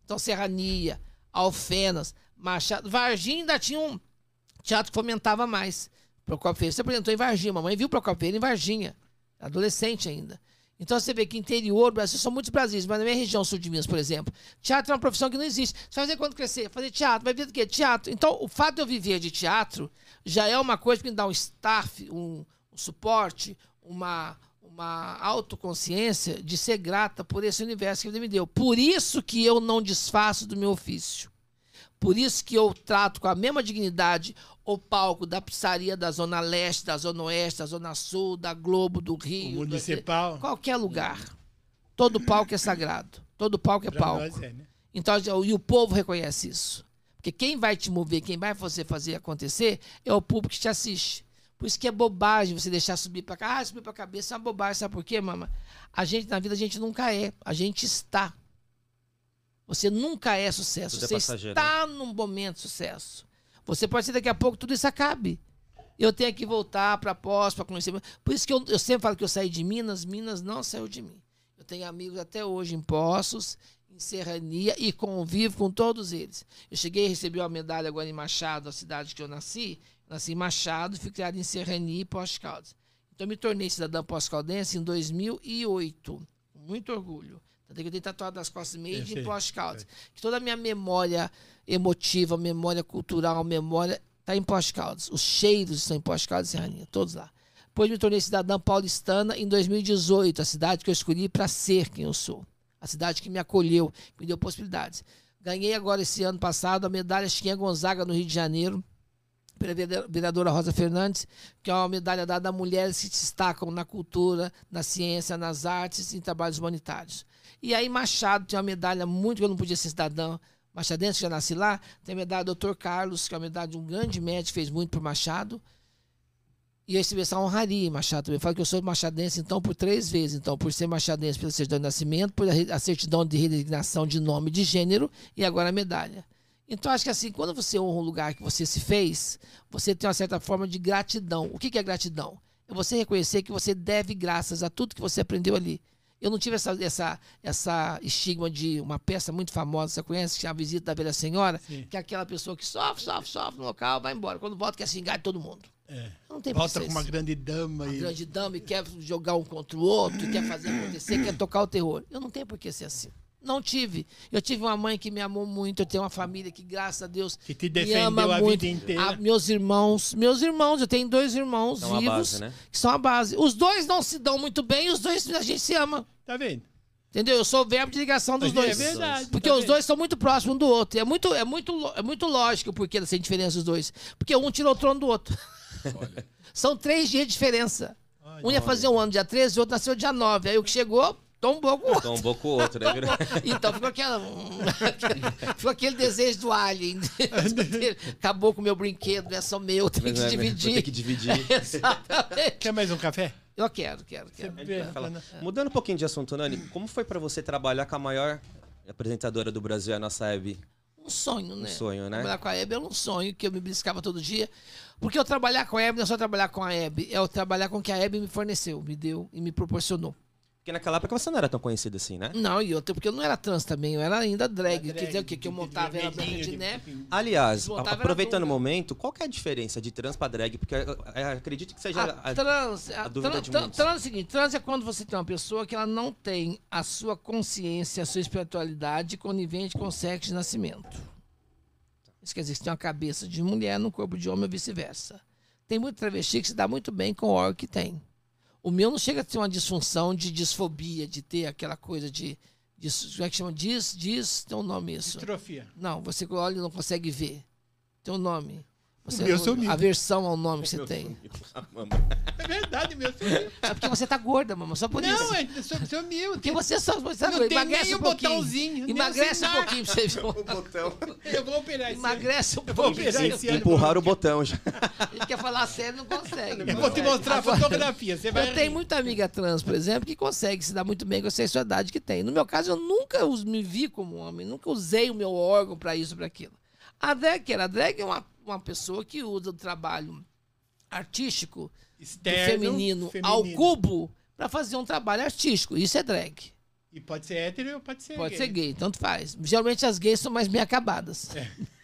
Então, Serrania, Alfenas, Machado. Varginha ainda tinha um teatro que fomentava mais. Procopio Ferreira se apresentou em Varginha. Mamãe viu Procopio Ferreira em Varginha. Adolescente ainda. Então você vê que interior, Brasil, são muitos Brasis, mas na minha região sul de Minas, por exemplo, teatro é uma profissão que não existe. Você vai fazer quando crescer? Fazer teatro. Vai viver do quê? Teatro. Então, o fato de eu viver de teatro já é uma coisa que me dá um staff, um, um suporte, uma, uma autoconsciência de ser grata por esse universo que ele me deu. Por isso que eu não desfaço do meu ofício. Por isso que eu trato com a mesma dignidade o palco da pizzaria da Zona Leste, da Zona Oeste, da Zona Sul, da Globo, do Rio. O do- municipal. qualquer lugar. Todo palco é sagrado. Todo palco é Pra palco. nós é, né? Então, e o povo reconhece isso. Porque quem vai te mover, quem vai você fazer acontecer, é o público que te assiste. Por isso que é bobagem você deixar subir pra cá. Ah, subir pra cabeça é uma bobagem. Sabe por quê, mama? A gente, na vida, a gente nunca é. A gente está. Você nunca é sucesso. Tudo é você passageiro, está num momento de sucesso. Você pode ser daqui a pouco tudo isso acabe. Eu tenho que voltar para pós, para conhecer. Por isso que eu, eu sempre falo que eu saí de Minas, Minas não saiu de mim. Eu tenho amigos até hoje em Poços, em Serrania e convivo com todos eles. Eu cheguei a receber uma medalha agora em Machado, a cidade que eu nasci. Nasci em Machado, fui criado em Serrania e Poste Caldas. Então eu me tornei cidadão pós-caldense em 2008. Com muito orgulho. Tanto que eu tenho tatuado das costas made em Poste Caldas. Que toda a minha memória emotiva, memória cultural, memória está em Poste Caldas. Os cheiros estão em Poste Caldas e Serrania, todos lá. Depois me tornei cidadã paulistana em 2018, a cidade que eu escolhi para ser quem eu sou. A cidade que me acolheu, que me deu possibilidades. Ganhei agora esse ano passado a medalha Chiquinha Gonzaga no Rio de Janeiro, pela vereadora Rosa Fernandes, que é uma medalha dada a mulheres que se destacam na cultura, na ciência, nas artes e em trabalhos humanitários. E aí Machado tem uma medalha muito que eu não podia ser cidadão machadense, que já nasci lá, tem a medalha do Dr. Carlos, que é uma medalha de um grande médico fez muito por Machado. E eu recebi essa honraria em Machado também. Eu falo que eu sou machadense, então, por três vezes. Então, por ser machadense pela certidão de nascimento, por a certidão de redesignação de nome de gênero e agora a medalha. Então, acho que assim, quando você honra um lugar que você se fez, você tem uma certa forma de gratidão. O que é gratidão? É você reconhecer que você deve graças a tudo que você aprendeu ali. Eu não tive essa, essa, essa estigma de uma peça muito famosa, você conhece, que é a visita da velha senhora, Sim. que é aquela pessoa que sofre, sofre, sofre no local, vai embora. Quando volta, quer xingar de todo mundo. É. Não tem Volta com uma grande dama e. grande dama e quer jogar um contra o outro, quer fazer acontecer, quer tocar o terror. Eu não tenho por que ser assim. Não tive. Eu tive uma mãe que me amou muito, eu tenho uma família que, graças a Deus, Que te me defendeu ama a muito. vida inteira. Ah, meus irmãos, meus irmãos, eu tenho dois irmãos São a vivos base, né? que são a base. Os dois não se dão muito bem, os dois a gente se ama. Tá vendo? Entendeu? Eu sou o verbo de ligação dos Mas dois. É verdade. Porque tá os dois são muito próximos um do outro. É muito, é muito, é muito lógico porque dessa diferença dos dois. Porque um tirou o trono do outro. são três dias de diferença. Olha. Um ia fazer um ano dia 13, o outro nasceu dia 9. Aí o que chegou, tombou com o outro. Então, um pouco outro, né? Então ficou, aquela, ficou aquele desejo do alien. Acabou com o meu brinquedo, é só meu, tem que Vou ter dividir. que dividir. Quer mais um café? Eu quero, quero, quero. Fala. Ana. Mudando um pouquinho de assunto, Nani, como foi pra você trabalhar com a maior apresentadora do Brasil, a nossa Hebe? Um sonho, né? Um sonho, né? Trabalhar com a Hebe era um sonho que eu me beliscava todo dia. Porque eu trabalhar com a Hebe não é só trabalhar com a Hebe, é eu trabalhar com o que a Hebe me forneceu, me deu e me proporcionou. Porque naquela época você não era tão conhecido assim, né? Não, e outra, porque eu não era trans também, eu era ainda drag. Drag, Quer dizer o quê? Que eu montava era Branca de Neve. Aliás, Desmontava a- era aproveitando o momento, qual que é a diferença de trans pra drag? Porque é, é, acredito que seja... A a- trans, a a dúvida tran- de tran- muitos. trans é o seguinte, trans é quando você tem uma pessoa que ela não tem a sua consciência, a sua espiritualidade conivente com o sexo de nascimento. Isso quer dizer que você tem uma cabeça de mulher no corpo de homem ou vice-versa. Tem muito travesti que se dá muito bem com o órgão que tem. O meu não chega a ter uma disfunção de disfobia, de ter aquela coisa de... de como é que chama? Diz, diz, tem um nome isso. Distrofia. Não, você olha e não consegue ver. Tem um nome. Você, meu sumiu. aversão ao nome que você tem. É verdade, meu sumiu. É porque você tá gorda, mamãe. Só por isso. Não, é su- sumiu. Porque você só você tá Não gorda. tem Emagrece nem um botãozinho, Emagrece um pouquinho pra você ver. O botão. Eu vou operar esse Emagrece um Eu vou pouquinho. operar esse ano. Empurrar o botão já. Ele quer falar sério, não consegue. Eu vou te mostrar a fotografia. Você vai Eu tenho muita amiga trans, por exemplo, que consegue se dar muito bem com a sexualidade que tem. No meu caso, eu nunca me vi como homem, nunca usei o meu órgão para isso, para aquilo. A drag, que era a drag, é uma, uma pessoa que usa o trabalho artístico Externo, feminino, ao cubo para fazer um trabalho artístico. Isso é drag. E pode ser hétero ou pode ser Pode gay. ser gay, tanto faz. Geralmente as gays são mais bem acabadas. É.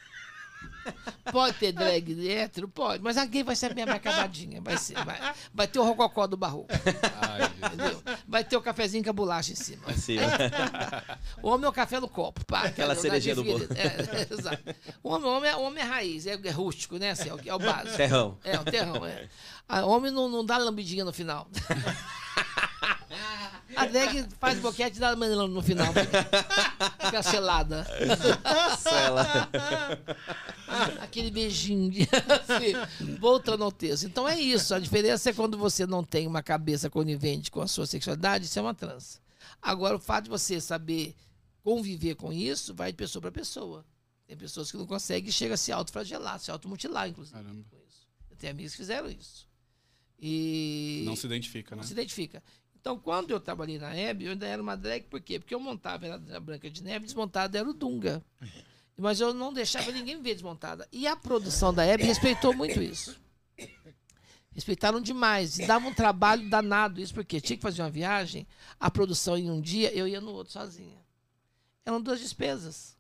Pode ter drag hétero? Pode, mas a gay vai ser bem acabadinha. Vai, ser, vai, vai ter o rococó do barroco, Ai, entendeu? Vai ter o cafezinho com a bolacha em cima. Assim, O homem é o café no copo. Pá, Aquela na cerejinha do dividida. É, exato. O homem, o homem, é, o homem é raiz, é, é rústico, né? Assim, é, o, é o básico. terrão. É, o terrão, é. A homem não, não dá lambidinha no final. A drag faz boquete e dá no final. Fica selada. Ela. Aquele beijinho. De, assim, voltando ao texto. Então é isso. A diferença é quando você não tem uma cabeça conivente com a sua sexualidade, isso é uma trans. Agora, o fato de você saber conviver com isso vai de pessoa para pessoa. Tem pessoas que não conseguem e chegam a se autoflagelar, se automutilar, inclusive. Caramba. Com isso. Eu tenho amigos que fizeram isso. E Não se identifica, né? não se identifica. Então, quando eu trabalhei na Hebe, eu ainda era uma drag, por quê? Porque eu montava era a Branca de Neve, desmontada era o Dunga. Mas eu não deixava ninguém ver desmontada. E a produção da Hebe respeitou muito isso. Respeitaram demais. E dava um trabalho danado isso, porque tinha que fazer uma viagem, a produção em um dia, eu ia no outro sozinha. Eram duas despesas.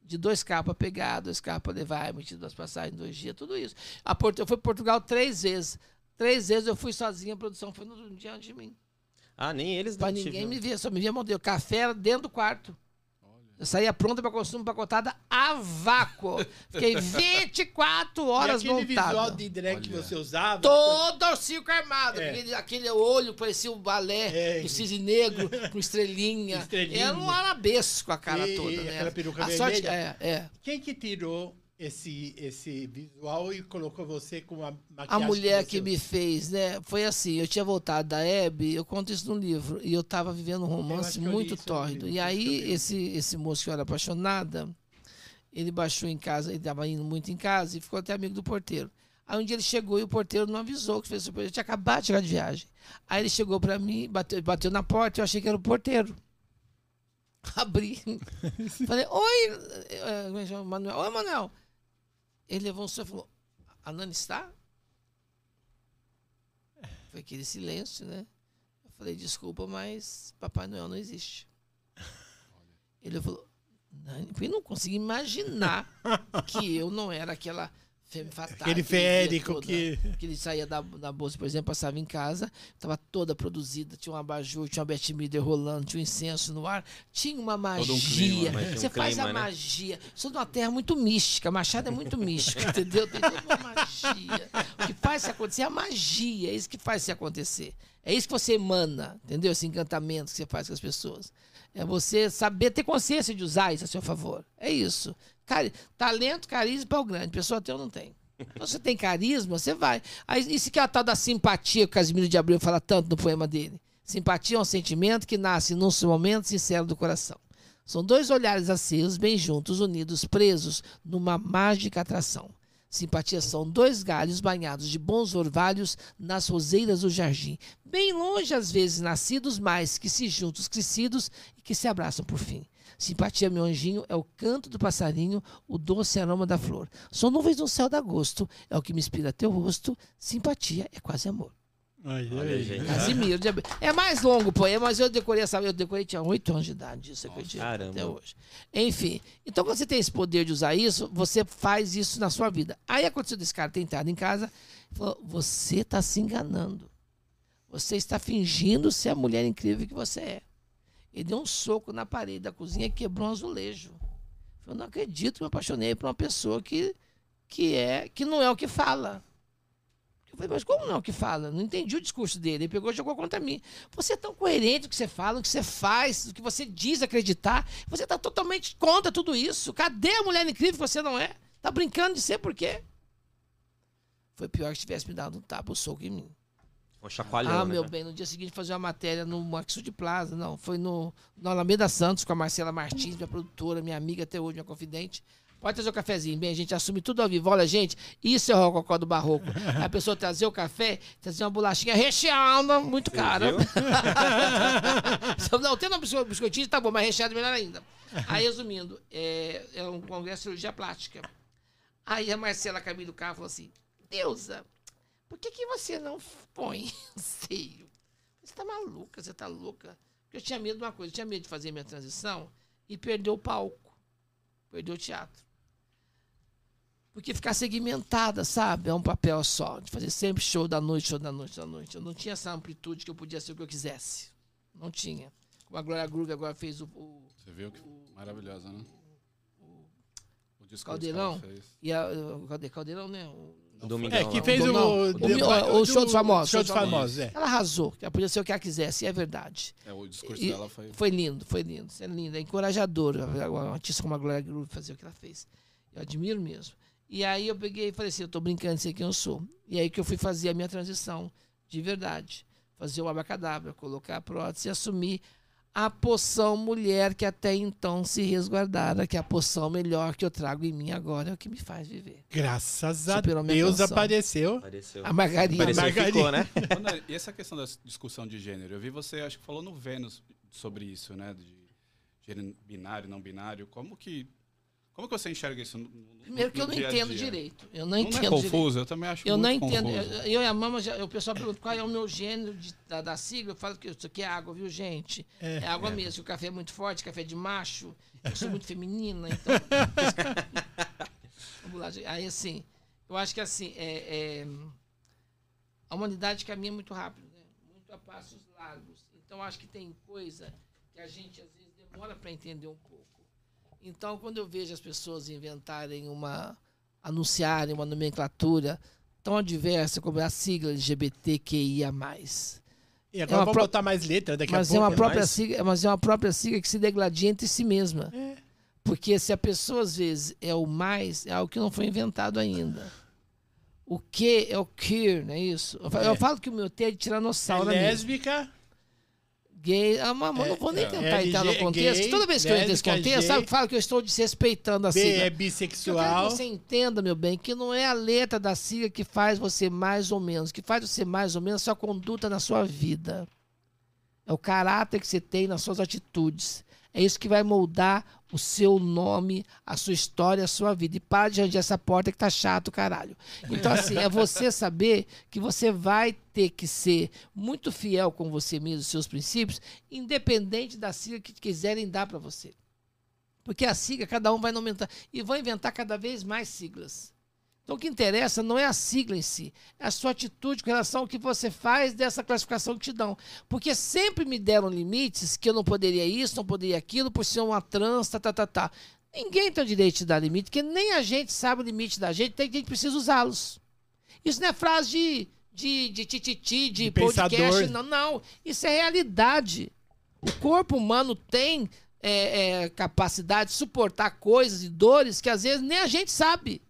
De dois carros para pegar, dois carros para levar, emitido duas passagens, dois dias, tudo isso. A Porto, eu fui para Portugal três vezes. Três vezes eu fui sozinha, a produção foi no dia antes de mim. Ah, nem eles Pra não ninguém viam. me ver, só me via modelo. Café era dentro do quarto. Eu saía pronta para consumo, empacotada a vácuo. Fiquei 24 horas e aquele visual montada. de drag que Olha. você usava. Todo o circo armado. É. Aquele, aquele olho parecia o balé É. do cisne negro com estrelinha. Estrelinha. Era um arabesco com a cara E- toda, e né? aquela peruca a sorte, vermelha. é, é. Quem que tirou esse, esse visual e colocou você com a A maquiagem mulher você que me fez, né? Foi assim, eu tinha voltado da Hebe, eu conto isso no livro, e eu tava vivendo um romance que muito tórrido. E que aí, esse, esse moço que eu era apaixonada, ele baixou em casa, ele tava indo muito em casa e ficou até amigo do porteiro. Aí um dia ele chegou e o porteiro não avisou que fez eu tinha acabado de chegar de viagem. Aí ele chegou pra mim, bateu, bateu na porta, eu achei que era o porteiro. Abri. Falei, oi, eh, como é que chama? Manuel. Oi, Manuel. Ele levou um sonho e falou, a Nani está? Foi aquele silêncio, né? Eu falei, desculpa, mas Papai Noel não existe. Ele falou, não, eu não consigo imaginar que eu não era aquela femme fatale. Aquele que ele via férico toda- que. que ele saía da, da bolsa, por exemplo, passava em casa, estava toda produzida, tinha um abajur, tinha uma Beth Midler rolando, tinha um incenso no ar, tinha uma Todo um magia. clima, mas tinha um Você faz clima, a né? magia. Sou de uma terra muito mística, Machado é muito místico, entendeu? Tem toda uma magia. O que faz se acontecer é a magia, é isso que faz se acontecer. É isso que você emana, entendeu? Esse encantamento que você faz com as pessoas. É você saber ter consciência de usar isso a seu favor. É isso. Cari talento, carisma, pau grande. Pessoa teu não tem. Então, você tem carisma, você vai. Aí, isso que é a tal da simpatia que o Casimiro de Abreu fala tanto no poema dele. Simpatia é um sentimento que nasce num momento sincero do coração. São dois olhares acesos, bem juntos, unidos, presos numa mágica atração. Simpatia são dois galhos banhados de bons orvalhos nas roseiras do jardim, bem longe às vezes nascidos, mas que se juntos, crescidos e que se abraçam por fim. Simpatia, meu anjinho, é o canto do passarinho, o doce aroma da flor. São nuvens no céu de agosto, é o que me inspira teu rosto. Simpatia é quase amor. Olha, gente. Casimiro de Abreu. É mais longo o poema, mas eu decorei essa. Eu decorei, tinha oito anos de idade, isso acredito, caramba. até hoje. Enfim, então quando você tem esse poder de usar isso, você faz isso na sua vida. Aí aconteceu desse cara ter entrado em casa e falou: Você está se enganando. Você está fingindo ser a mulher incrível que você é. Ele deu um soco na parede da cozinha e quebrou um azulejo. Eu não acredito que me apaixonei por uma pessoa que, que, é, que não é o que fala. Eu falei, mas como não é o que fala? Não entendi o discurso dele. Ele pegou e jogou contra mim. Você é tão coerente no que você fala, no que você faz, no que você diz acreditar. Você está totalmente contra tudo isso. Cadê a mulher incrível que você não é? Tá brincando de ser por quê? Foi pior que tivesse me dado um tapa, um soco em mim. Um chacoalhão, Ah, né, meu bem, no dia seguinte fazer uma matéria no Maxu de Plaza, não, foi no, no Alameda Santos com a Marcela Martins, minha produtora, minha amiga até hoje, minha confidente. Pode trazer o cafezinho, bem, a gente assume tudo ao vivo. Olha, gente, isso é o rococó do barroco. A pessoa trazer o café, trazer uma bolachinha recheada, muito cara. não, tendo um bisco- biscoitinho, tá bom, mas recheado é melhor ainda. Aí, resumindo, é, é um congresso de cirurgia plástica. Aí a Marcela Camilo Carro falou assim, Deusa, por que, que você não põe seio? Você tá maluca, você tá louca. Porque eu tinha medo de uma coisa, eu tinha medo de fazer minha transição e perder o palco, perder o teatro. Porque ficar segmentada, sabe? É um papel só, de fazer sempre show da noite, show da noite, da noite. Eu não tinha essa amplitude que eu podia ser o que eu quisesse. Não tinha. Como a Glória Groove agora fez o, o- Você viu que maravilhosa, né? O Caldeirão? que ela fez. e a, o Calde- Caldeirão, né? O- O Domingão. É, que fez o, o- o- o show dos famosos, Show dos dos famosos, é. Ela arrasou, que ela podia ser o que ela quisesse, e é verdade. É, o discurso E- dela foi. Foi lindo, foi lindo. Isso é lindo, é encorajador. Uma artista como a Glória Groove fazer o que ela fez. Eu admiro mesmo. E aí eu peguei e falei assim, eu tô brincando, sei quem eu sou. E aí que eu fui fazer a minha transição de verdade. Fazer o abacadabra, colocar a prótese e assumir a poção mulher que até então se resguardara, que é a poção melhor que eu trago em mim agora, é o que me faz viver. Graças a Deus canção. apareceu. Apareceu. A Margarida. Apareceu Margarida. ficou, né? E essa questão da discussão de gênero? Eu vi você, acho que falou no Vênus sobre isso, né? De gênero binário, não binário. Como que. Como que você enxerga isso no, no- Primeiro que eu não entendo direito. Eu não Não, entendo é direito. confuso? Eu também acho Eu não muito entendo. confuso. Eu, eu e a mama, já, o pessoal pergunta qual é o meu gênero de- da, da sigla. Eu falo que isso aqui é água, viu, gente? É, água mesmo. que O café é muito forte, café de macho. Eu sou muito feminina, então. Vamos lá, gente. Aí, assim, eu acho que assim, é, é, a humanidade caminha muito rápido, né? Muito a passos largos. Então, acho que tem coisa que a gente, às vezes, demora para entender um pouco. Então, quando eu vejo as pessoas inventarem uma. anunciarem uma nomenclatura tão adversa como a sigla LGBTQIA. E agora uma vamos pro- botar mais letra daqui Mas a é, pouco. uma própria mais? sigla, mas é uma própria sigla que se degladia entre si mesma. É. Porque se a pessoa, às vezes, é o mais, é algo que não foi inventado ainda. O que é o queer, não é isso? Eu, É. falo que o meu T é de É tiranossauro mesmo. Gay, ah, mas não vou nem é. tentar entrar no LG, contexto. gay, Toda vez que eu entro nesse contexto, sabe que fala que eu estou desrespeitando a B sigla. é Eu bissexual. que você entenda, meu bem, que não é a letra da sigla que faz você mais ou menos. que faz você mais ou menos é a sua conduta na sua vida. É o caráter que você tem nas suas atitudes. É isso que vai moldar o seu nome, a sua história, a sua vida. E para de arranjar essa porta que tá chato, caralho. Então, assim, é você saber que você vai ter que ser muito fiel com você mesmo, os seus princípios, independente da sigla que quiserem dar para você. Porque a sigla, cada um vai aumentar. E vão inventar cada vez mais siglas. Então, o que interessa não é a sigla em si, é a sua atitude com relação ao que você faz dessa classificação que te dão. Porque sempre me deram limites que eu não poderia isso, não poderia aquilo, por ser uma trans, tá, tá, tá, tá. Ninguém tem o direito de dar limite, porque nem a gente sabe o limite da gente, tem que gente precisa usá-los. Isso não é frase de, de, de tititi, de, De podcast, pensador. não, não. Isso é realidade. O corpo humano tem é, é, capacidade de suportar coisas e dores que às vezes nem a gente sabe.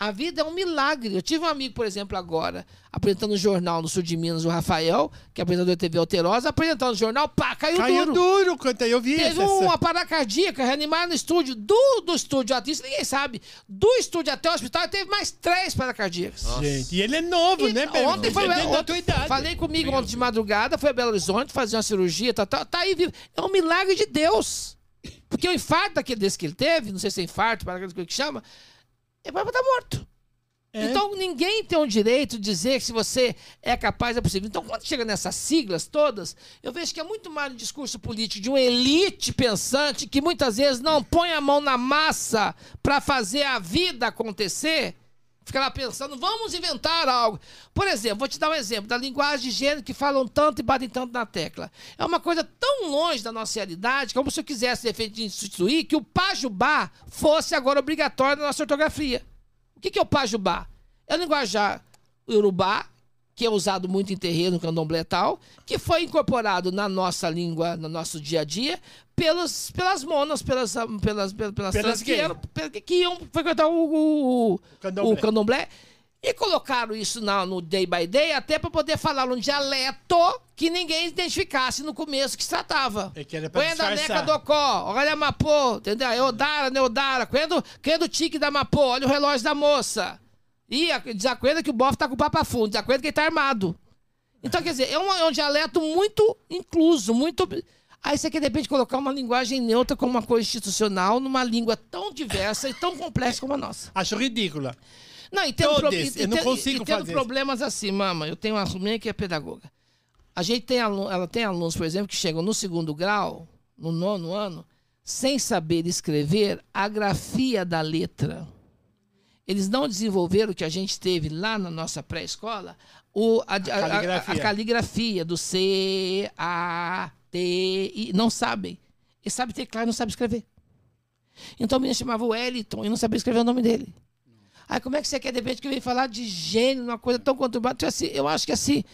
A vida é um milagre. Eu tive um amigo, por exemplo, agora, apresentando um jornal no sul de Minas, o Rafael, que é apresentador da TV Alterosa, apresentando o jornal, pá, caiu, Caiu duro. duro, quanto eu vi Teve essa- uma parada cardíaca, reanimaram no estúdio, do, do estúdio até, isso ninguém sabe, do estúdio até o hospital, teve mais três paradas cardíacas. Gente, e ele é novo, E né, Pedro? ontem foi Ele é ontem, tua idade. Falei comigo ontem de madrugada, foi a Belo Horizonte fazer uma cirurgia, tá, tá, tá aí vivo. É um milagre de Deus. Porque o infarto daquele desse que ele teve, não sei se é infarto, para que chama, ele vai estar morto. É. Então ninguém tem o direito de dizer que se você é capaz é possível. Então quando chega nessas siglas todas, eu vejo que é muito mais um discurso político de uma elite pensante que muitas vezes não põe a mão na massa para fazer a vida acontecer. Fica lá pensando, vamos inventar algo. Por exemplo, vou te dar um exemplo da linguagem de gênero que falam tanto e batem tanto na tecla. É uma coisa tão longe da nossa realidade, como se eu quisesse, de repente, instituir que o pajubá fosse agora obrigatório na nossa ortografia. O que é o pajubá? É o linguajar urubá, que é usado muito em terreno, candomblé tal, que foi incorporado na nossa língua, no nosso dia a dia, pelos, pelas monas, pelas, pelas, pelas, pelas, trans que, eram, que iam frequentar o, o, o, Candomblé. o candomblé. E colocaram isso na- no day by day até para poder falar num dialeto que ninguém identificasse no começo que se tratava. É que era pra neca do có, olha a Mapô, entendeu? Eodara, Neodara, quando, quando tique da Mapô, olha o relógio da moça. E a- desacuerda que o bofe tá com o papo fundo, desacuerda que ele tá armado. Então, quer dizer, é um, é um dialeto muito incluso, muito. Aí você quer, de repente, colocar uma linguagem neutra como uma coisa institucional numa língua tão diversa e tão complexa como a nossa. Acho ridícula. Não, e tendo, pro- e- eu não consigo e tendo fazer. problemas assim, mama. Eu tenho uma minha que é pedagoga. A gente tem aluno, ela tem alunos, por exemplo, que chegam no segundo grau, no nono ano, sem saber escrever a grafia da letra. Eles não desenvolveram o que a gente teve lá na nossa pré-escola, o- a, a- a- a- caligrafia. a caligrafia do C, A, T, I. Não sabem. Eles sabem teclar e não sabem escrever. Então o menino chamava Wellington e não sabia escrever o nome dele. Aí como é que você quer, de repente, que eu venha falar de gênero, uma coisa tão conturbada? Então, assim, eu acho que assim,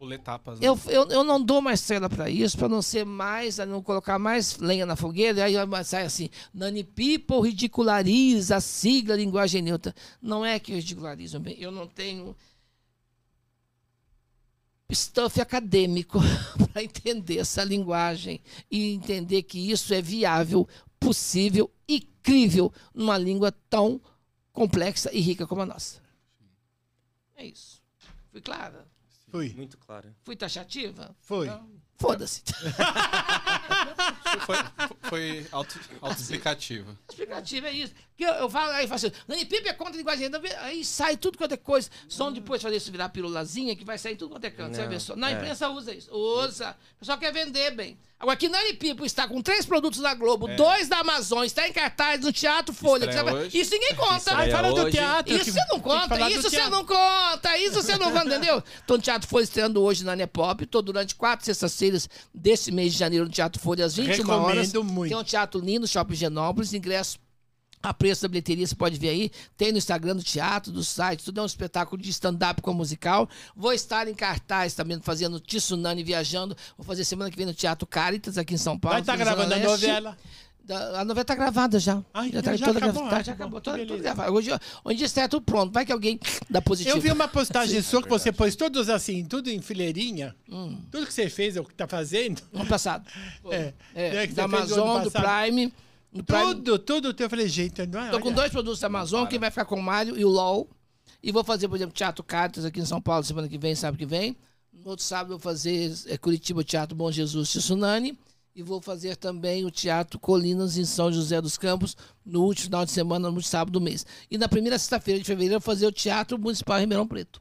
Pula etapas. né? eu, eu, eu não dou mais cela para isso, para não ser mais, não colocar mais lenha na fogueira. Aí sai assim, Nani People ridiculariza a sigla linguagem neutra. Não é que eu ridicularizo, eu não tenho stuff acadêmico para entender essa linguagem e entender que isso é viável, possível e crível numa língua tão complexa e rica como a nossa. É isso. Fui clara? Fui, Muito clara. Fui taxativa? foi. Foda-se. Foi, foi auto, autoexplicativo. Explicativo é isso. Que eu, eu falo, aí eu falo assim, Nani Pipe é contra a linguagem, aí sai tudo quanto é coisa. Só depois fazer isso virar pirulazinha, que vai sair tudo quanto é canto. Você vai Não, ver só. Na é. imprensa usa isso. Usa. O pessoal quer vender bem. Agora, que Nani Pipo está com três produtos na Globo, É. dois da Amazon, está em cartaz no Teatro Folha. hoje. Isso ninguém conta. Aí fala do teatro. Isso você não conta, isso você não conta, isso você não conta, entendeu? Então, o Teatro Folha estreando hoje na Nepop. Estou durante quatro sextas-feiras desse mês de janeiro no Teatro Folha, às 21 horas. Recomendo muito. Tem um teatro lindo, Shopping Genópolis, ingresso a preço da bilheteria, você pode ver aí. Tem no Instagram do teatro, do site, tudo é um espetáculo de stand-up com musical. Vou estar em cartaz também, fazendo Tsunami viajando. Vou fazer semana que vem no Teatro Caritas, aqui em São Paulo. Vai estar Zona gravando a novela. Da- A novela tá gravada já. Ai, já tá já toda acabou, gravada. ah, já tá acabou. Toda, toda gravada. Hoje, hoje está tudo pronto. Vai que alguém dá positivo. Eu vi uma postagem sua que é você pôs todos assim, tudo em fileirinha. Hum. Tudo que você fez é o que tá fazendo. Ano passado. É. É, É que da você fez no ano Amazon, do passado. Prime. Do Prime Tudo, tudo. Eu falei, gente, não é? Tô com dois produtos da Amazon, que vai ficar com o Mário e o LOL. E vou fazer, por exemplo, Teatro Cartas aqui em São Paulo semana que vem, sábado que vem. No outro sábado eu vou fazer é, Curitiba Teatro Bom Jesus Tsunami. E vou fazer também o Teatro Colinas em São José dos Campos no último final de semana, no sábado do mês. E na primeira sexta-feira de fevereiro eu vou fazer o Teatro Municipal Ribeirão Preto.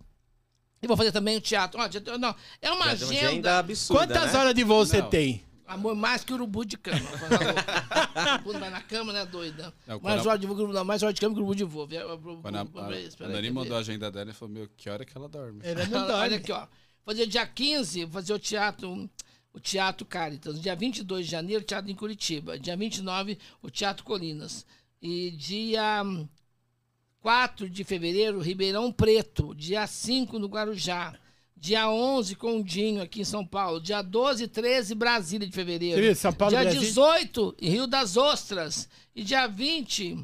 E vou fazer também o teatro. Dia- não, é uma tem uma agenda. agenda absurda, Quantas né? horas de voo você Não. tem? Amor, mais que urubu de cama. o urubu não vai na cama, né, doida? Não, mais quando a- hora de voo, que urubu- mais hora de cama que urubu de voo. Quando a, a, a quer mandou a agenda dela e falou, meu, que hora que ela dorme? Ela não Olha dorme. aqui, ó. Fazer dia 15, vou fazer o teatro, o Teatro Caritas. Dia 22 de janeiro, teatro em Curitiba. Dia 29, o Teatro Colinas. E dia hum, 4 de fevereiro, Ribeirão Preto. Dia 5 no Guarujá. Dia 11, Condinho, aqui em São Paulo. Dia 12 e 13, Brasília de fevereiro. Viu, São Paulo, dia Brasília? 18, em Rio das Ostras. E dia 20.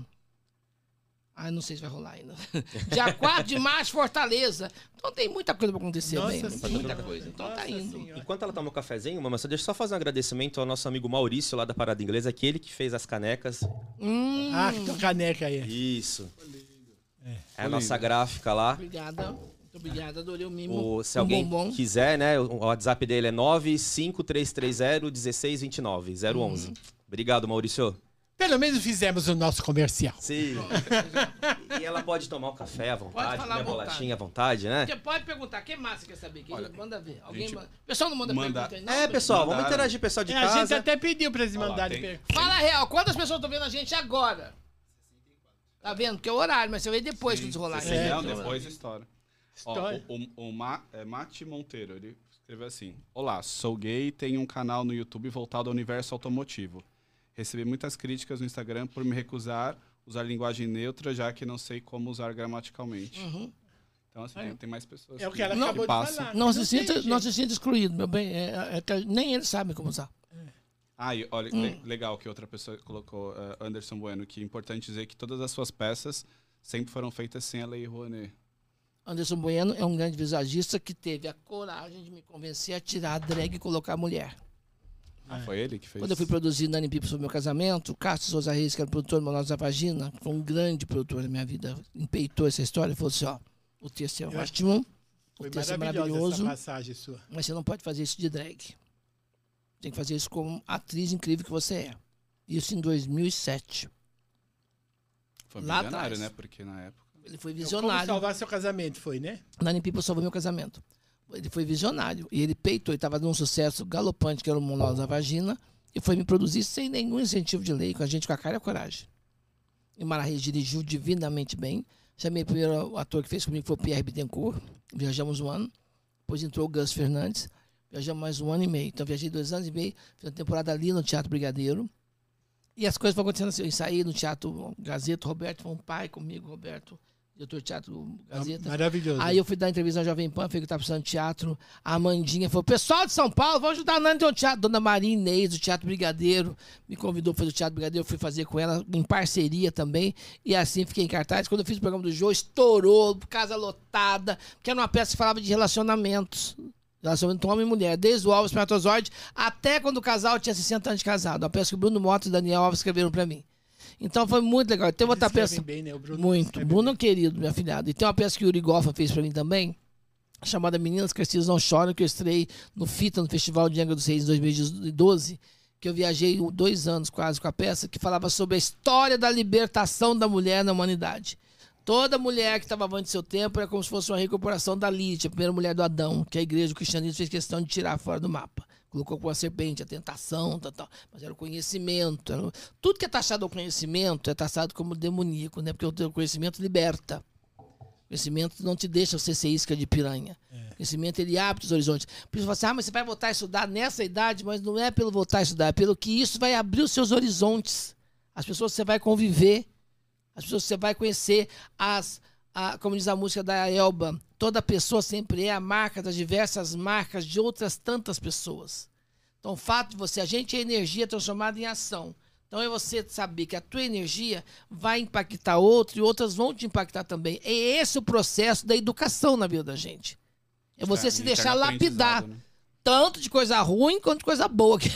Ah, não sei se vai rolar ainda. Dia 4 de março, Fortaleza. Então tem muita coisa pra acontecer, Nossa bem. Senhora. Muita coisa. Então tá Nossa indo. Senhora. Enquanto ela toma o cafezinho, mamãe, só deixa eu só fazer um agradecimento ao nosso amigo Maurício lá da Parada Inglesa, aquele que fez as canecas. Hum, Ah, que tua caneca aí. Isso. É a nossa gráfica lá. obrigada. Muito obrigada. Adorei o mimo. O, se um alguém bombom. quiser, né? O WhatsApp dele é 95330-1629, 011. Obrigado, Maurício. Pelo menos fizemos o nosso comercial. Sim. e ela pode tomar o café à vontade, falar comer a à vontade. bolachinha à vontade, né? Você pode perguntar. Quem mais você quer saber? Quem Olha, manda ver. Alguém gente, manda. O pessoal não manda, manda- pergunta aí, não? É, pessoal, vamos Mandaram. interagir, pessoal de É, a gente casa. até pediu pra eles mandarem. tem- per- Fala real. Quantas pessoas estão vendo a gente agora? Tá vendo? Porque é o horário, mas você vê depois que desrolar. Sim, É, não, depois estoura. Ó, História. o o, o Ma, é, Mate Monteiro, ele escreveu assim: Olá, sou gay e tenho um canal no YouTube voltado ao universo automotivo. Recebi muitas críticas no Instagram por me recusar usar linguagem neutra, já que não sei como usar gramaticalmente. Uhum. Então, assim, tem, tem mais pessoas. É o que ela Não, acabou de passa. falar. Não, se tem sinta, não se sinta excluído, meu bem. É, é que nem eles sabem como usar. Ah, e olha, Hum. le- legal que outra pessoa colocou, eh, Anderson Bueno, que é importante dizer que todas as suas peças sempre foram feitas sem a Lei Rouanet. Anderson Bueno é um grande visagista que teve a coragem de me convencer a tirar a drag e colocar a mulher. Ah, foi ele que fez? Quando eu fui produzir Nani Pipo sobre o meu casamento, o Cássio Souza Reis, que era produtor do Monólogos da Vagina, foi um grande produtor da minha vida, empeitou essa história e falou assim, ó, o texto é Eu ótimo, o Foi texto é maravilhoso, essa passagem sua. mas você não pode fazer isso de drag. Tem que fazer isso como atriz incrível que você é. Isso em 2007. Foi lá milionário, atrás. né? Porque na época. Ele foi Como visionário. salvar seu casamento foi, né? Nani Pipo salvou meu casamento. Ele foi visionário. E ele peitou, ele estava num sucesso galopante, que era o Monólogos da Vagina, e foi me produzir sem nenhum incentivo de lei, com a gente com a cara e a coragem. E Mara Reis dirigiu divinamente bem. Chamei o primeiro ator que fez comigo, foi o Pierre Bittencourt. Viajamos um ano. Depois entrou o Gus Fernandes. Viajamos mais um ano e meio. Então viajei dois anos e meio. Fiz uma temporada ali no Teatro Brigadeiro. E as coisas foram acontecendo assim. Eu saí no Teatro Gazeta. Roberto foi um pai comigo, Roberto, diretor do Teatro Gazeta. Maravilhoso. Aí eu fui dar entrevista na Jovem Pan, falei que tava precisando de teatro. A Amandinha falou: pessoal de São Paulo, vamos ajudar a Nani um teatro. Dona Maria Inês, do Teatro Brigadeiro, me convidou para fazer o Teatro Brigadeiro. Eu fui fazer com ela em parceria também. E assim fiquei em cartaz. Quando eu fiz o programa do Jô, estourou, casa lotada, porque era uma peça que falava de relacionamentos. Relacionamento homem e mulher, desde o Alves Espermatozoide até quando o casal tinha 60 anos de casado. Uma peça que o Bruno Mota e o Daniel Alves escreveram para mim. Então foi muito legal. Tem outra peça. bem, né? O Bruno Muito. Bruno é um querido, meu afilhado. E tem uma peça que o Yuri Goffa fez pra mim também, chamada Meninas Crescidas Não Choram, que eu estrei no FITA, no Festival de Angra dos Reis, em 2012, que eu viajei dois anos quase com a peça, que falava sobre a história da libertação da mulher na humanidade. Toda mulher que estava antes do seu tempo era como se fosse uma recorporação da Lilith, a primeira mulher do Adão, que a igreja do cristianismo fez questão de tirar fora do mapa. Colocou com a serpente, a tentação, tal, tal. Mas era o conhecimento. era Tudo que é taxado ao conhecimento é taxado como demoníaco, né? Porque o conhecimento liberta. O conhecimento não te deixa você ser isca de piranha. O conhecimento, ele abre os horizontes. Por isso, assim, ah, mas você vai voltar a estudar nessa idade, mas não é pelo voltar a estudar, é pelo que isso vai abrir os seus horizontes. As pessoas que você vai conviver, as pessoas que você vai conhecer, as, a, como diz a música da Elba, toda pessoa sempre é a marca das diversas marcas de outras tantas pessoas. Então, o fato de você, a gente é energia transformada em ação. Então, é você saber que a tua energia vai impactar outro e outras vão te impactar também. É esse o processo da educação na vida da gente. É você É, se um deixar lapidar, né? tanto de coisa ruim quanto de coisa boa. que-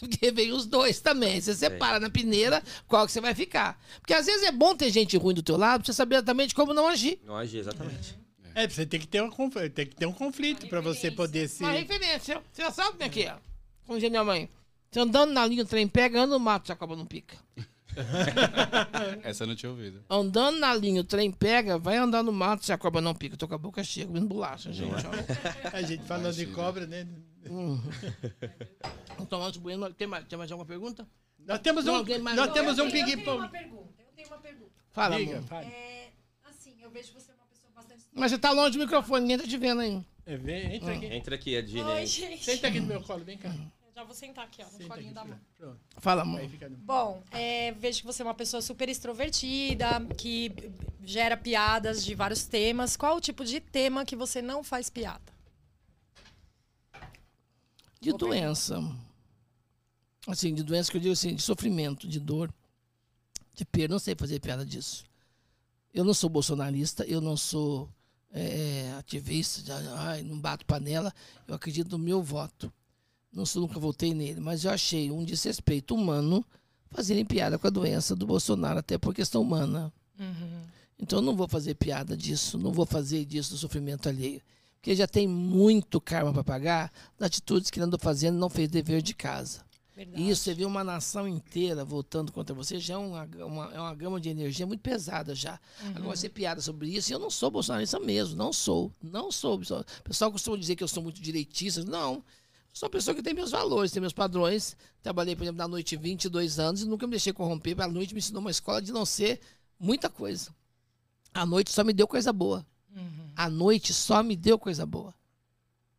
Porque vem os dois também. Você separa na peneira qual que você vai ficar. Porque às vezes é bom ter gente ruim do teu lado pra você saber exatamente como não agir. Não agir, exatamente. É, você tem que ter um conflito, tem que ter um conflito para você poder se. Uma referência. Você já sabe como é que é. Como diz minha mãe. Você andando na linha, o trem pega, anda no mato, se a cobra não pica. Essa eu não tinha ouvido. Andando na linha, o trem pega, vai andar no mato, se a cobra não pica. Tô com a boca cheia, comendo bolacha, gente. ó. A gente falando de cobra, né? Então, antes bueno, tem mais, tem mais alguma pergunta? Nós temos um, nós Não, temos eu um tenho- Eu tenho uma ping-pong. pergunta. Eu tenho uma pergunta. Fala, Diga, amor. fale. É, assim, eu vejo você uma pessoa bastante. Mas você tá longe do microfone, ninguém tá te vendo aí. É, vem, entra aqui. Entra aqui, a Dini. Oi, gente. Senta aqui no meu colo, vem cá. Já vou sentar aqui, ó, no Senta colinho aqui. da mão. Pronto. Fala, amor. Aí fica no... Bom, é, vejo que você é uma pessoa super extrovertida, que gera piadas de vários temas. Qual o tipo de tema que você não faz piada? De doença. Assim, de doença que eu digo assim, de sofrimento, de dor, de perda. Não sei fazer piada disso. Eu não sou bolsonarista, eu não sou é, ativista, de, ai, não bato panela. Eu acredito no meu voto. Não sou, nunca votei nele, mas eu achei um desrespeito humano fazerem piada com a doença do Bolsonaro, até por questão humana. Então eu não vou fazer piada disso, não vou fazer disso do sofrimento alheio. Porque já tem muito karma para pagar das atitudes que ele andou fazendo e não fez dever de casa. Verdade. E isso, você vê uma nação inteira voltando contra você, já é uma, uma- é uma gama de energia muito pesada já. Agora, você piada sobre isso, e eu não sou bolsonarista mesmo, não sou, não sou. O pessoal costuma dizer que eu sou muito direitista, não. Sou uma pessoa que tem meus valores, tem meus padrões. Trabalhei, por exemplo, na noite 22 anos e nunca me deixei corromper. A noite me ensinou uma escola de não ser muita coisa. A noite só me deu coisa boa. A noite só me deu coisa boa.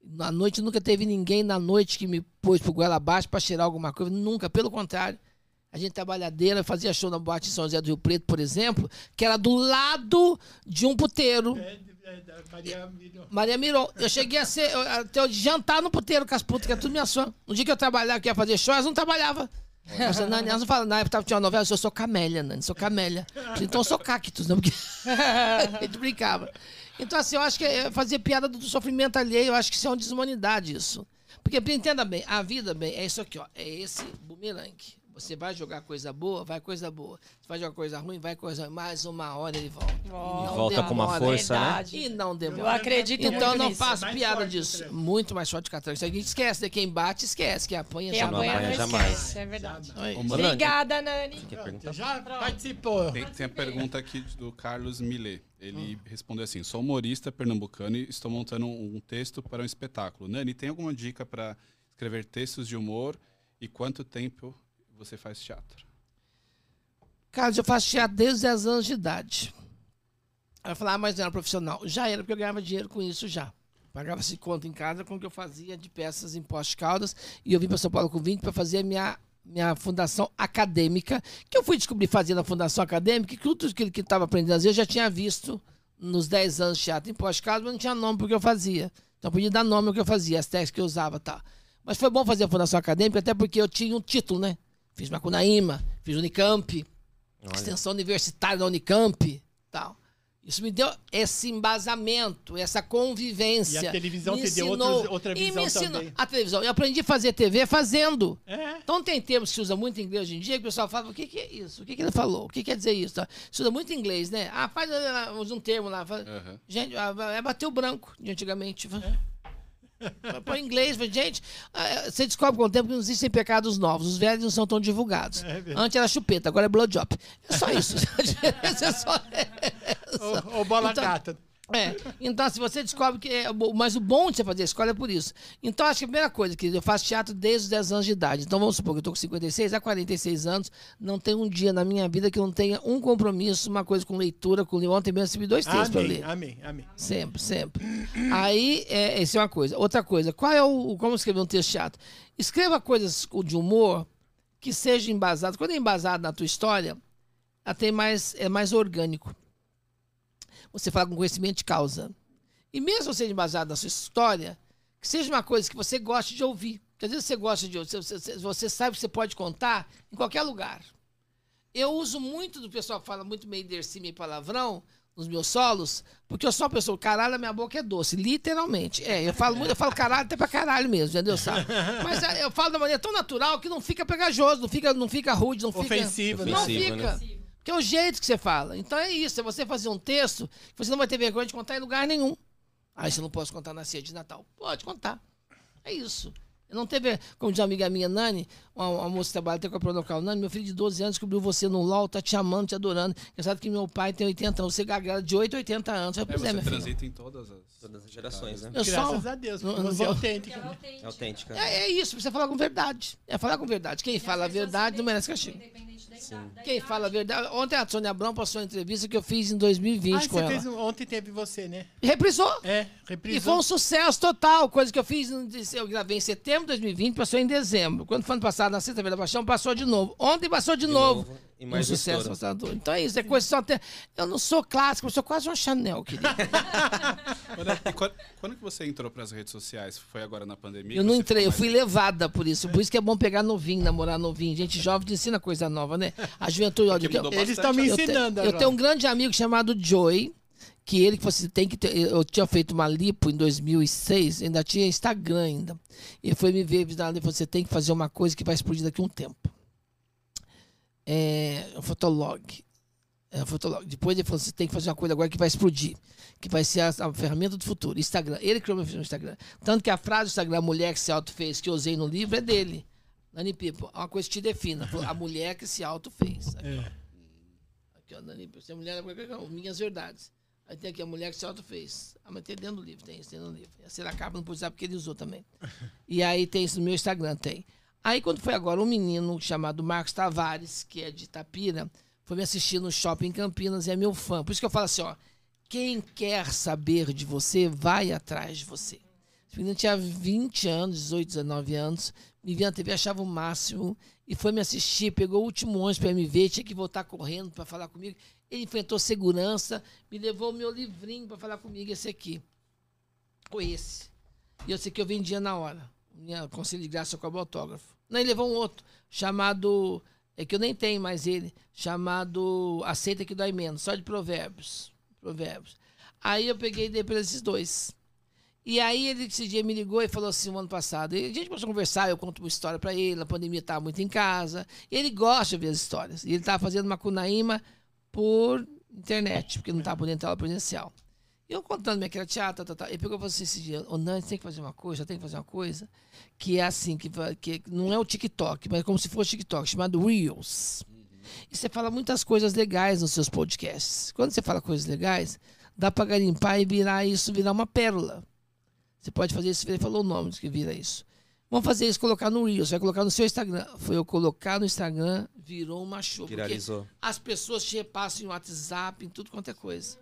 Na noite nunca teve ninguém na noite que me pôs pro goela abaixo para cheirar alguma coisa. Nunca, pelo contrário. A gente trabalhadeira, fazia show na boate em São José do Rio Preto, por exemplo, que era do lado de um puteiro. É, é, da Maria Miriam. Maria Miron. Eu cheguei a ser. eu- Até eu jantar no puteiro com as putas, que é tudo minha fã. No dia que eu trabalhava, que ia fazer show, elas não trabalhavam. Elas não falam, na época tava- tinha uma novela, eu sou camélia, Nani, sou camélia. Então eu sou cactus, né? Porque a gente brincava. Então, assim, eu acho que é fazer piada do sofrimento alheio, eu acho que isso é uma desumanidade, isso. Porque, entenda bem, a vida, bem, é isso aqui, ó. É esse bumerangue. Você vai jogar coisa boa, vai coisa boa. Você vai jogar coisa ruim, vai coisa ruim. Mais uma hora ele volta. E não Volta com uma demora. força, né? E não demora. Eu acredito Então não nisso. faço Mais piada forte, disso. André. Muito mais forte que a trança. A gente esquece, né? Quem bate, esquece. Quem apanha, Quem não apanha apanha não jamais. esquece, é verdade. Ô, Nani, Obrigada, Nani. Já participou. Tem, tem a pergunta aqui do Carlos Millet. Ele respondeu assim: Sou humorista pernambucano e estou montando um texto para um espetáculo. Nani, tem alguma dica para escrever textos de humor e quanto tempo você faz teatro? Cara, eu faço teatro desde os 10 anos de idade. Eu falava, ah, mas não era profissional. Já era, porque eu ganhava dinheiro com isso já. Pagava-se conta em casa com o que eu fazia de peças em Poste Caldas. E eu vim para São Paulo com 20 para fazer a minha, minha fundação acadêmica, que eu fui descobrir fazer na fundação acadêmica, que tudo que ele estava aprendendo a fazer eu já tinha visto nos 10 anos de teatro em Poste Caldas, mas não tinha nome porque eu fazia. Então eu podia dar nome ao que eu fazia, as técnicas que eu usava tal. Mas foi bom fazer a fundação acadêmica, até porque eu tinha um título, né? Fiz Macunaíma, fiz Unicamp, extensão universitária da Unicamp, tal. Isso me deu esse embasamento, essa convivência. E a televisão Me te deu ensinou- outros- outra e me visão ensinou- também. A televisão. Eu aprendi a fazer TV fazendo. É. Então tem termos que se usa muito em inglês hoje em dia, que o pessoal fala, o que, que é isso? O que, que ele falou? O que quer dizer isso? Se usa muito em inglês, né? Ah, faz, ah, usa um termo lá. faz- Aham. Gente, ah, é bater o branco de antigamente. Põe em inglês, gente, ah, você descobre com o tempo que não existem pecados novos. Os velhos não são tão divulgados. É. Antes era chupeta, agora é blowjob. É só isso. A diferença é só essa. Bola Então- gata. É, então se você descobre que é, mas o bom de você fazer a escola é por isso. Então acho que a primeira coisa, que eu faço teatro desde os 10 anos de idade. Então vamos supor que eu tô com 56 a 46 anos, não tem um dia na minha vida que eu não tenha um compromisso, uma coisa com leitura, com ontem mesmo recebi dois textos para ler. amém, amém. Sempre, sempre. Aí, é, essa é uma coisa. Outra coisa, qual é o. Como escrever um texto teatro? Escreva coisas de humor que seja embasado. Quando é embasado na tua história, ela tem mais, é mais orgânico. Você fala com conhecimento de causa. E mesmo seja embasado na sua história, que seja uma coisa que você goste de ouvir. Porque às vezes você gosta de ouvir, você, você, sabe que você pode contar em qualquer lugar. Eu uso muito do pessoal que fala muito meio derci, meio palavrão nos meus solos, porque eu sou uma pessoa, caralho, a minha boca é doce, literalmente. É, eu falo muito, eu falo caralho até pra caralho mesmo, entendeu? Sabe? Mas é, eu falo da maneira tão natural que não fica pegajoso, não fica, não fica rude, não fica. Ofensivo, né? Não Ofensivo, fica. Porque é o jeito que você fala. Então é isso, é você fazer um texto que você não vai ter vergonha de contar em lugar nenhum. Aí você não posso contar na ceia de Natal. Pode contar. É isso. Eu não teve, como diz uma amiga minha, Nani, uma, uma moça que trabalha até com a Pronocal, Nani, meu filho de 12 anos descobriu você no LOL, tá te amando, te adorando. Engraçado que meu pai tem 80 anos, você gagrela de 8 a 80 anos. Eu, É, pois é, você filha. transita em todas as. Todas as gerações, né? Eu Graças a Deus, Não- não você é né? tem, É autêntica. É, é isso, você falar com verdade. É falar com verdade. Quem fala a verdade não merece castigo. Independente da, da Quem idade. fala a verdade. Ontem a Sônia Abrão passou uma entrevista que eu fiz em 2020 Ah, com você ela. fez um- ontem teve você, né? Reprisou. É, E foi reprisou. um sucesso total. Coisa que eu fiz, no- eu gravei em setembro de 2020, passou em dezembro. Quando foi ano passado, na Sexta-feira da Paixão, passou de novo. Ontem passou de, De novo. novo, e mais um sucesso assustador. Então é isso, é coisa só até. Eu não sou clássico, eu sou quase um Chanel, querido. Quando, e quando, quando que você entrou para as redes sociais? Foi agora na pandemia? Eu que não entrei, eu ficou fui levada por isso. Por isso que é bom pegar novinho, namorar novinho. Gente jovem te ensina coisa nova, né? A juventude, olha, Porque eu- Eles estão me eu, te- ensinando eu agora. tenho um grande amigo chamado Joey, que ele que você tem que ter, eu tinha feito uma lipo em 2006, ainda tinha Instagram ainda. Ele foi me ver, falou, você tem que fazer uma coisa que vai explodir daqui a um tempo. É, um fotolog. É, um fotolog. Depois ele falou, você tem que fazer uma coisa agora que vai explodir, que vai ser a, a ferramenta do futuro. Instagram. Ele criou meu Instagram. Tanto que a frase do Instagram, a mulher que se auto fez, que eu usei no livro, é dele. Nani Pipo, uma coisa que te defina. A mulher que se auto fez. Aqui, ó. Aqui, ó, Nani, você é mulher, minhas verdades. Aí tem aqui a mulher que se auto fez. Ah, mas tem dentro do livro, tem isso, tem no livro. A Seracaba não pode usar porque ele usou também. E aí tem isso no meu Instagram, tem. Aí quando foi agora, um menino chamado Marcos Tavares, que é de Itapira, foi me assistir no shopping em Campinas e é meu fã. Por isso que eu falo assim, ó. Quem quer saber de você, vai atrás de você. Esse menino tinha 20 anos, 18, 19 anos, me via na TV, achava o máximo, e foi me assistir, pegou o último ônibus para me ver, tinha que voltar correndo para falar comigo. Ele enfrentou segurança, me levou o meu livrinho para falar comigo, esse aqui. Ou esse. E eu sei que eu vendia na hora. Minha conselho de graça com o autógrafo. Não, ele levou um outro, chamado. É que eu nem tenho mais ele, chamado Aceita que Dói Menos, só de provérbios. Provérbios. Aí eu peguei e dei para esses dois. E aí ele esse dia me ligou e falou assim, o ano passado, e a gente começou a conversar, eu conto uma história para ele, a pandemia estava muito em casa, ele gosta de ouvir as histórias. E ele estava fazendo uma cunaíma por internet, porque não estava podendo ter aula presencial. Eu contando minha criatura, teatro, tá, tá, ele pegou e falou assim esse dia, Nani, você tem que fazer uma coisa, tem que fazer uma coisa, que é assim, que, que não é o TikTok, mas é como se fosse TikTok, chamado Reels. E você fala muitas coisas legais nos seus podcasts. Quando você fala coisas legais, dá para garimpar e virar isso, virar uma pérola. Você pode fazer isso, ele falou o nome que vira isso. Vamos fazer isso, colocar no Reels, vai colocar no seu Instagram. Foi eu colocar no Instagram, virou uma show. Porque Viralizou. as pessoas te repassam em WhatsApp, em tudo quanto é coisa.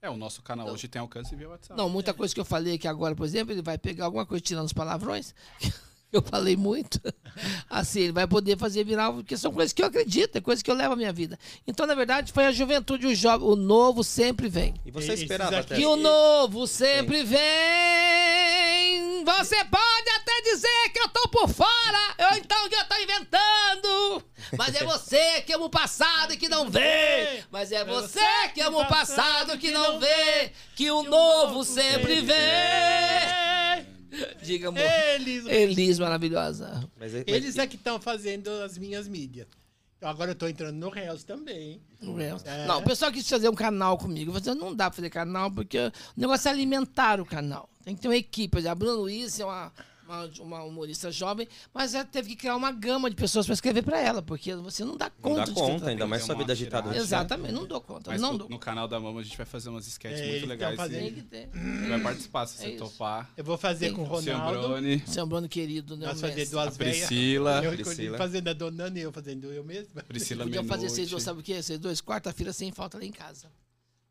É, o nosso canal hoje tem alcance via WhatsApp. Não, muita coisa que eu falei aqui agora, por exemplo, ele vai pegar alguma coisa tirando os palavrões. Eu falei muito. Assim, ele vai poder fazer virar, porque são coisas que eu acredito, é coisas que eu levo à minha vida. Então, na verdade, foi a juventude, o jovem, o novo sempre vem. E você Esses esperava aqui- até. E o novo sempre vem. Você pode até dizer que eu tô por fora, ou então que eu tô inventando. Mas é você que ama o passado e que não vê. Mas é você que ama o passado que não vê. Que o novo sempre vem. Diga, amor. Eles, Elis maravilhosa. Mas, mas- eles é que estão fazendo as minhas mídias. Então, agora eu tô entrando no Reels também. É. Não, o pessoal quis fazer um canal comigo. Eu falei, não dá pra fazer canal, porque o negócio é alimentar o canal. Tem que ter uma equipe. Por exemplo, a Bruna Luiz é uma, uma, uma humorista jovem, mas ela teve que criar uma gama de pessoas pra escrever pra ela, porque você não dá não conta dá de conta, ainda mais sua vida agitada. Exatamente, não dou conta. Mas não no, dou no canal da Mama a gente vai fazer umas sketches É, muito legais. Tem que ter. você vai participar, se É você isso. topar. Eu vou fazer Sim. com o Ronaldo. Brone, Seu Bruno querido, né? Nós fazer duas a. Priscila, Eu Priscila. fazendo a dona e eu fazendo eu mesmo. Priscila Podia fazer vocês dois, sabe o quê? Vocês dois, quarta-feira sem falta lá em casa.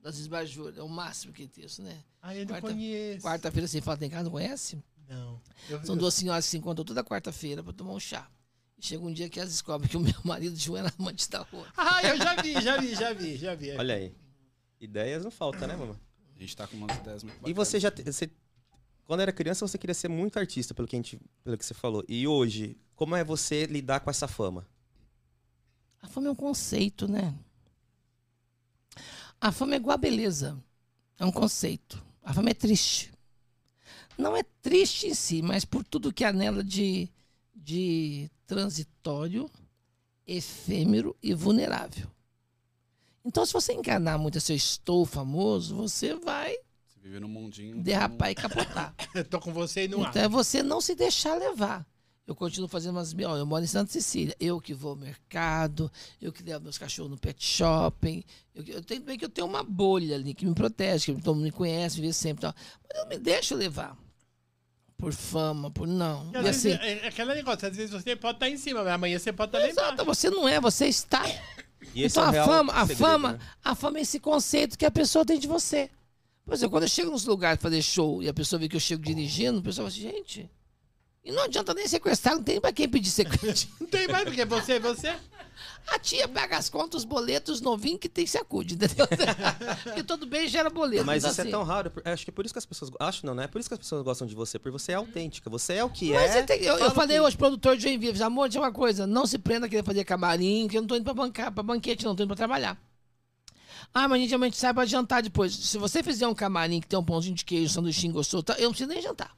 Das esbajuras. É o máximo que tem isso, né? Ah, eu não Quarta- conheço. Quarta-feira sem falta em casa, não conhece? Não. Eu, São eu- duas senhoras que se encontram toda quarta-feira pra tomar um chá. E chega um dia que elas descobrem que o meu marido João era amante da rua. Ah, eu já vi, já vi, já vi, já vi. Olha aí. Ideias não faltam, né, mamãe? A gente tá com umas ideias muito E bacanas. você já. te- Você, quando era criança, você queria ser muito artista, pelo que, a gente, pelo que você falou. E hoje, como é você lidar com essa fama? A fama é um conceito, né? A fama é igual a beleza. É um conceito. A fama é triste. Não é triste em si, mas por tudo que há nela de, de transitório, efêmero e vulnerável. Então, se você enganar muito esse eu estou famoso, você vai Se Vive num mundinho. derrapar e capotar. Tô com você e não Então é você não se deixar levar. Eu continuo fazendo umas. Ó, eu moro em Santa Cecília. Eu que vou ao mercado, eu que levo meus cachorros no pet shopping. Eu, eu tenho bem que eu tenho uma bolha ali que me protege, que todo mundo me conhece, me vê sempre. Tal. Mas eu me deixo levar. Por fama, por não. E E assim. vezes, é, é aquele negócio, às vezes você pode estar em cima, mas amanhã você pode estar lá Exato, embaixo. você não é, você está. E esse então é a fama, a segredo, fama, né? a fama é esse conceito que a pessoa tem de você. Por exemplo, quando eu chego nos lugares pra fazer show e a pessoa vê que eu chego dirigindo, a pessoa fala assim, gente, e não adianta nem sequestrar, não tem pra quem pedir sequestro. Não tem mais, porque você é você. A tia paga as contas, os boletos novinhos que tem se acude, entendeu? Porque todo bem gera boleto. Mas então, isso é assim, tão raro. Acho que é por isso que as pessoas. Acho não, né? É por isso que as pessoas gostam de você. Porque você é autêntica. Você é o que Mas é. tem- eu, eu falei que- hoje, produtor de Joinville, amor, tinha uma coisa, não se prenda a querer fazer camarim, que eu não tô indo pra, bancar, pra banquete, não, tô indo pra trabalhar. Ah, mas a gente, a gente sai pra jantar depois. Se você fizer um camarim que tem um pãozinho de queijo, um sanduichinho gostoso, tá, eu não preciso nem jantar.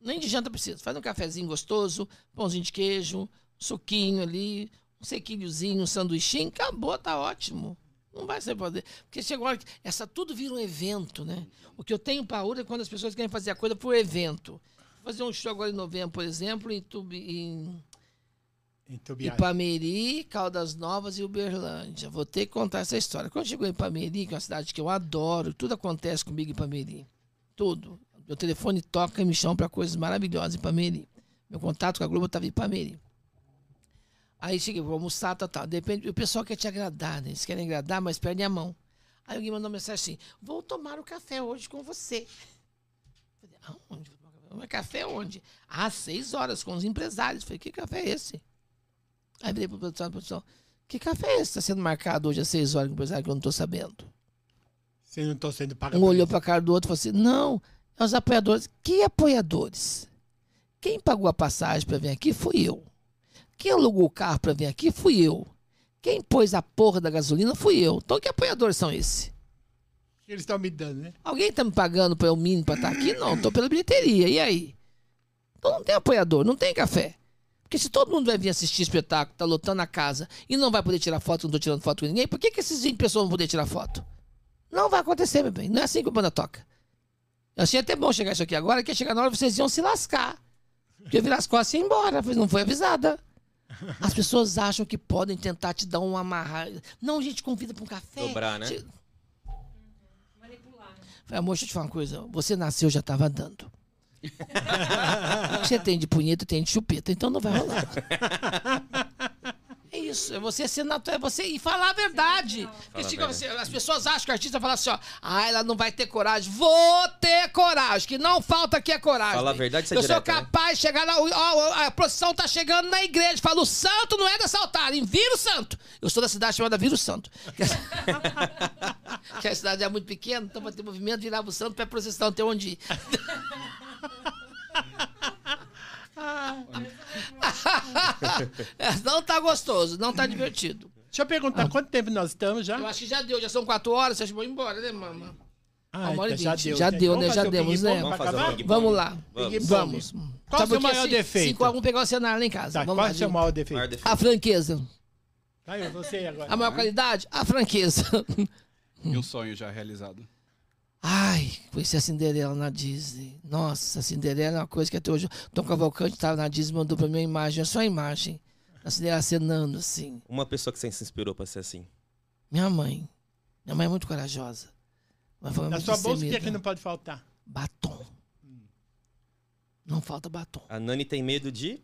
Nem de janta preciso. Faz um cafezinho gostoso, pãozinho de queijo, suquinho ali, um sequilhozinho, um sanduichinho, acabou, tá ótimo. Não vai ser poder. Porque chega uma hora que essa tudo vira um evento, né? O que eu tenho para é quando as pessoas querem fazer a coisa por evento. Vou fazer um show agora em novembro, por exemplo, em, Tubi, em viagem. Ipameri, Caldas Novas e Uberlândia. Vou ter que contar essa história. Quando chegou em Ipameri, que é uma cidade que eu adoro, tudo acontece comigo em Ipameri. Tudo. Meu telefone toca e me chama para coisas maravilhosas em Ipameri. Meu contato com a Globo estava em Ipameri. Aí cheguei, vou almoçar, tal, tal. Depende, o pessoal quer te agradar, né? Eles querem agradar, mas perdem a mão. Aí alguém mandou uma mensagem assim: vou tomar o café hoje com você. Falei, aonde? Mas café onde? Às seis horas, com os empresários. Falei, que café é esse? Aí virei pro produção, produção, que café é esse está sendo marcado hoje às seis horas com o empresário que eu não estou sabendo? Você não tô sendo pago. Um olhou isso. para a cara do outro e falou assim: não, é os apoiadores. Que apoiadores? Quem pagou a passagem para vir aqui fui eu. Quem alugou o carro para vir aqui fui eu. Quem pôs a porra da gasolina fui eu. Então que apoiadores são esses? Eles estão me dando, né? Alguém tá me pagando pelo mínimo para estar aqui? Não, tô pela bilheteria. E aí? Então não tem apoiador, não tem café. Porque se todo mundo vai vir assistir espetáculo, tá lotando a casa e não vai poder tirar foto, não tô tirando foto com ninguém, por que, que esses 20 pessoas vão poder tirar foto? Não vai acontecer, meu bem. Não é assim que a banda toca. Eu achei até bom chegar isso aqui agora, que ia chegar na hora vocês iam se lascar. Porque eu virar as costas e ir embora, mas não foi avisada. As pessoas acham que podem tentar te dar um amarrar. Não, gente, convida para um café. Dobrar, né? Che- Falei, amor, deixa eu te falar uma coisa. Você nasceu, já tava dando. o que você tem de punheta, tem de chupeta, então não vai rolar. É isso, é você ser natural, é você e falar a verdade. Porque Fala a assim, as pessoas acham que o artista fala assim, ó, ah, ela não vai ter coragem. Vou ter coragem, que não falta aqui é coragem. Fala a verdade, isso é Eu sou direta, né? capaz de chegar lá, ó, a procissão tá chegando na igreja, fala, o santo não é dessa altar, em Viro Santo. Eu sou da cidade chamada Viro Santo. que a cidade é muito pequena, então vai ter movimento, virava o santo pra procissão, tem onde ir. É, não tá gostoso, não tá divertido. Deixa eu perguntar, quanto tempo nós estamos já? Eu acho que já deu, já são quatro horas, você acha que vou embora, né, mama? Ah, uma hora e então já vinte. deu. Já deu, Vamos né? Já demos, né? Vamos. Vamos lá. Vamos. Vamos. Qual o seu maior assim, defeito? Cinco a um pegar o cenário lá em casa. Tá, Vamos qual é o seu maior defeito? A franqueza. Tá, eu você agora. A maior qualidade? A franqueza. E um sonho já realizado. Ai, conheci a Cinderela na Disney. Nossa, a Cinderela é uma coisa que até hoje. Tom Cavalcante estava na Disney mandou pra mim uma imagem, é só a imagem. A Cinderela acenando assim. Uma pessoa que você se inspirou pra ser assim. Minha mãe. Minha mãe é muito corajosa. Mas foi Na muito sua bolsa, o que é que não pode faltar? Batom. Não falta batom. A Nani tem medo de.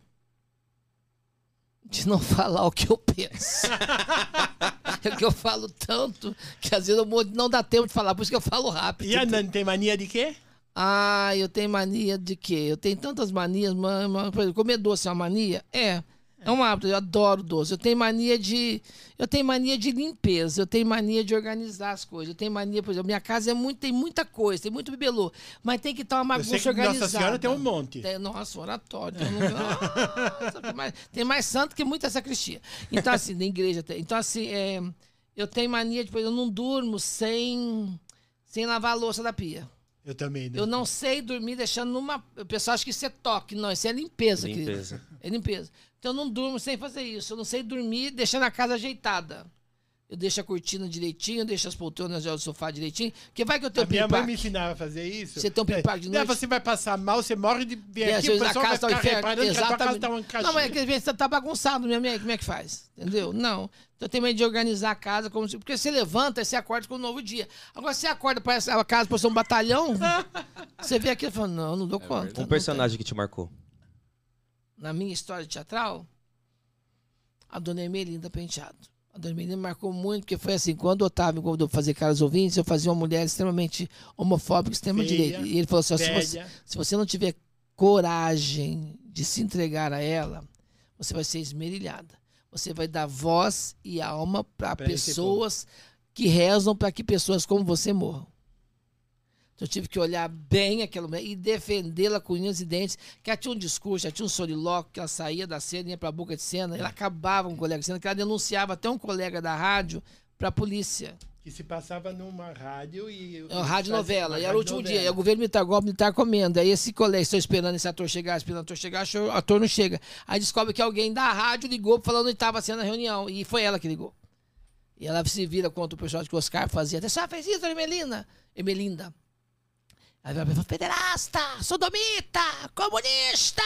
De não falar o que eu penso. é que eu falo tanto que às vezes eu não dá tempo de falar, por isso que eu falo rápido. E a Nani tem mania de quê? Ah, eu tenho mania de quê? Eu tenho tantas manias, mas, mas, por exemplo, comer doce é uma mania? É. É um hábito, eu adoro doce. Eu tenho mania de. Eu tenho mania de limpeza, eu tenho mania de organizar as coisas. Eu tenho mania, por exemplo, minha casa é muito, tem muita coisa, tem muito bibelô, mas tem que estar uma Eu sei bagunça que organizada. Nossa Senhora tem um monte. Tem, nossa, oratório. Tem, um lugar- Nossa, tem, mais, tem mais santo que muita sacristia. Então, assim, na igreja tem. Então, assim, é, eu tenho mania de, por exemplo, eu não durmo sem, sem lavar a louça da pia. Eu também. né? Eu não sei dormir deixando numa. O pessoal acha que isso é toque. Não, isso é limpeza, querido. Limpeza. É limpeza. Então eu não durmo sem fazer isso. Eu não sei dormir deixando a casa ajeitada. Eu deixo a cortina direitinho, eu deixo as poltronas do sofá direitinho. Porque vai que eu tenho A minha mãe me ensinava a fazer isso. Você tem um piripaque de É, noite? Você vai passar mal, você morre de vir É, aqui, o pessoal vai casa tá um ficar inferno. reparando que a tua casa Exatamente. tá uma Não, mas é que às vezes você tá bagunçado, minha mãe. Como é que faz? Entendeu? Não. Então eu tenho medo de organizar a casa como se. Porque você levanta e você acorda com um novo dia. Agora você acorda, parece a casa parece um batalhão. você vê aquilo e fala, não, não dou conta. Um não personagem que te marcou. Na minha história teatral, a dona Emelinda Penteado. A dona Emelinda me marcou muito, porque foi assim, quando o Otávio convidou fazer Caras Ouvintes, eu fazia uma mulher extremamente homofóbica, extrema-direita. E ele falou assim, se você, se você não tiver coragem de se entregar a ela, você vai ser esmerilhada. Você vai dar voz e alma para pessoas que rezam para que pessoas como você morram. Então eu tive que olhar bem aquela mulher e defendê-la com unhas e dentes. Que ela tinha um discurso, ela tinha um solilóquio, que ela saía da cena, ia para a boca de cena, ela acabava com o colega de cena, que ela denunciava até um colega da rádio para a polícia. Que se passava numa rádio e... É uma rádio novela. E era o último radionovela. dia. E o governo militar, o golpe militar comendo. Aí esse colega, estou esperando esse ator chegar, esperando o ator chegar, o ator não chega. Aí descobre que alguém da rádio ligou falando que estava sendo a reunião. E foi ela que ligou. E ela se vira contra o personagem que o Oscar fazia. Até só fez isso, Emelina. Emelinda. Aí ela falou, pederasta, sodomita, comunista.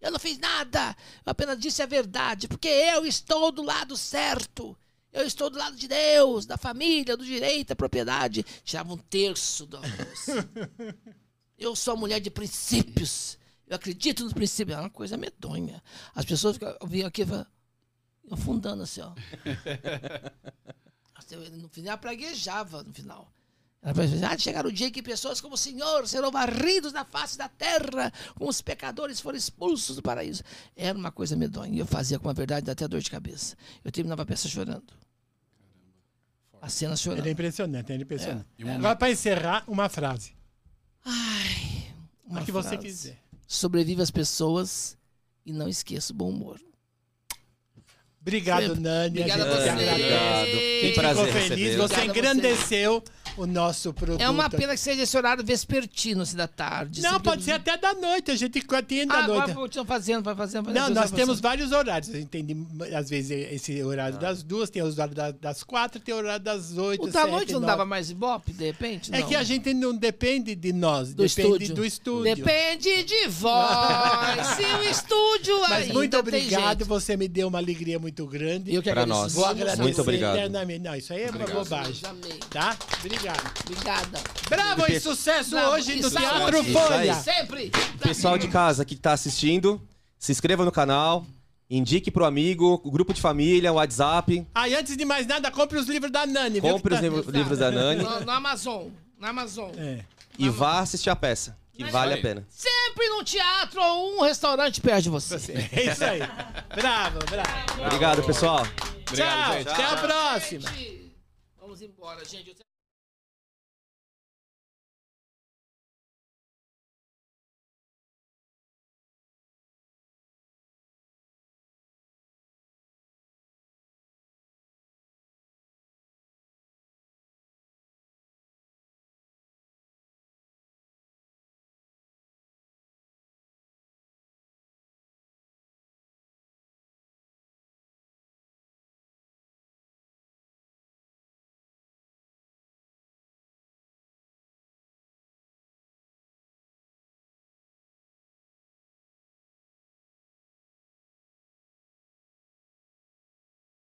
Eu não fiz nada. Eu apenas disse a verdade, porque eu estou do lado certo. Eu estou do lado de Deus, da família, do direito à propriedade. Tirava um terço do almoço. Eu sou uma mulher de princípios. Eu acredito nos princípios. É uma coisa medonha. As pessoas vinham aqui afundando assim, ó. No final, praguejava no final. Ah, chegar o dia em que pessoas como o Senhor serão varridos da face da terra, como os pecadores foram expulsos do paraíso. Era uma coisa medonha. E eu fazia com a verdade, dá até dor de cabeça. Eu terminava a peça chorando. A cena chorando. Ele é impressionante, ele é impressionante. E um Agora, para encerrar, uma frase. Ai, uma a que você frase. quiser. Sobreviva as pessoas e não esqueça o bom humor. Obrigado, Sempre. Nani. Obrigada a você. Obrigado. Que prazer ficou feliz. Você Obrigado a você. O nosso produto. É uma pena que seja esse horário vespertino, assim, da tarde. Não, pode ser até da noite. A gente atende Ah, da noite. continuam fazendo, vai fazendo. vai Não, nós vai temos vários horários. A gente tem, às vezes, esse horário das duas, tem o horário da- das quatro, tem o horário das oito, O da sete, noite não nove. dava mais ibope, de repente? É Não. que a gente não depende de nós, Do depende estúdio. do estúdio. Depende de vós. Se o estúdio Mas ainda muito obrigado, você me deu uma alegria muito grande. Eu que Pra agradeço. nós. Vou agradecer Muito obrigado. eternamente. Não, isso aí é uma bobagem. Tá? Obrigado. Obrigada. Bravo e sucesso Bravo hoje no. Teatro Folha. aí. Sempre. Pessoal de casa que tá assistindo, se inscreva no canal, indique pro amigo, o grupo de família, o WhatsApp, Ah, e antes de mais nada, compre os livros da Nani. compre os tá- livro- livros da Nani No, no Amazon. Na Amazon. É. e vá assistir a peça, que vale a pena. Sempre num teatro ou um restaurante perto de você. É isso aí. Bravo, bravo. Obrigado, pessoal. Obrigado, Tchau, gente. até a próxima. Gente, Vamos embora, gente.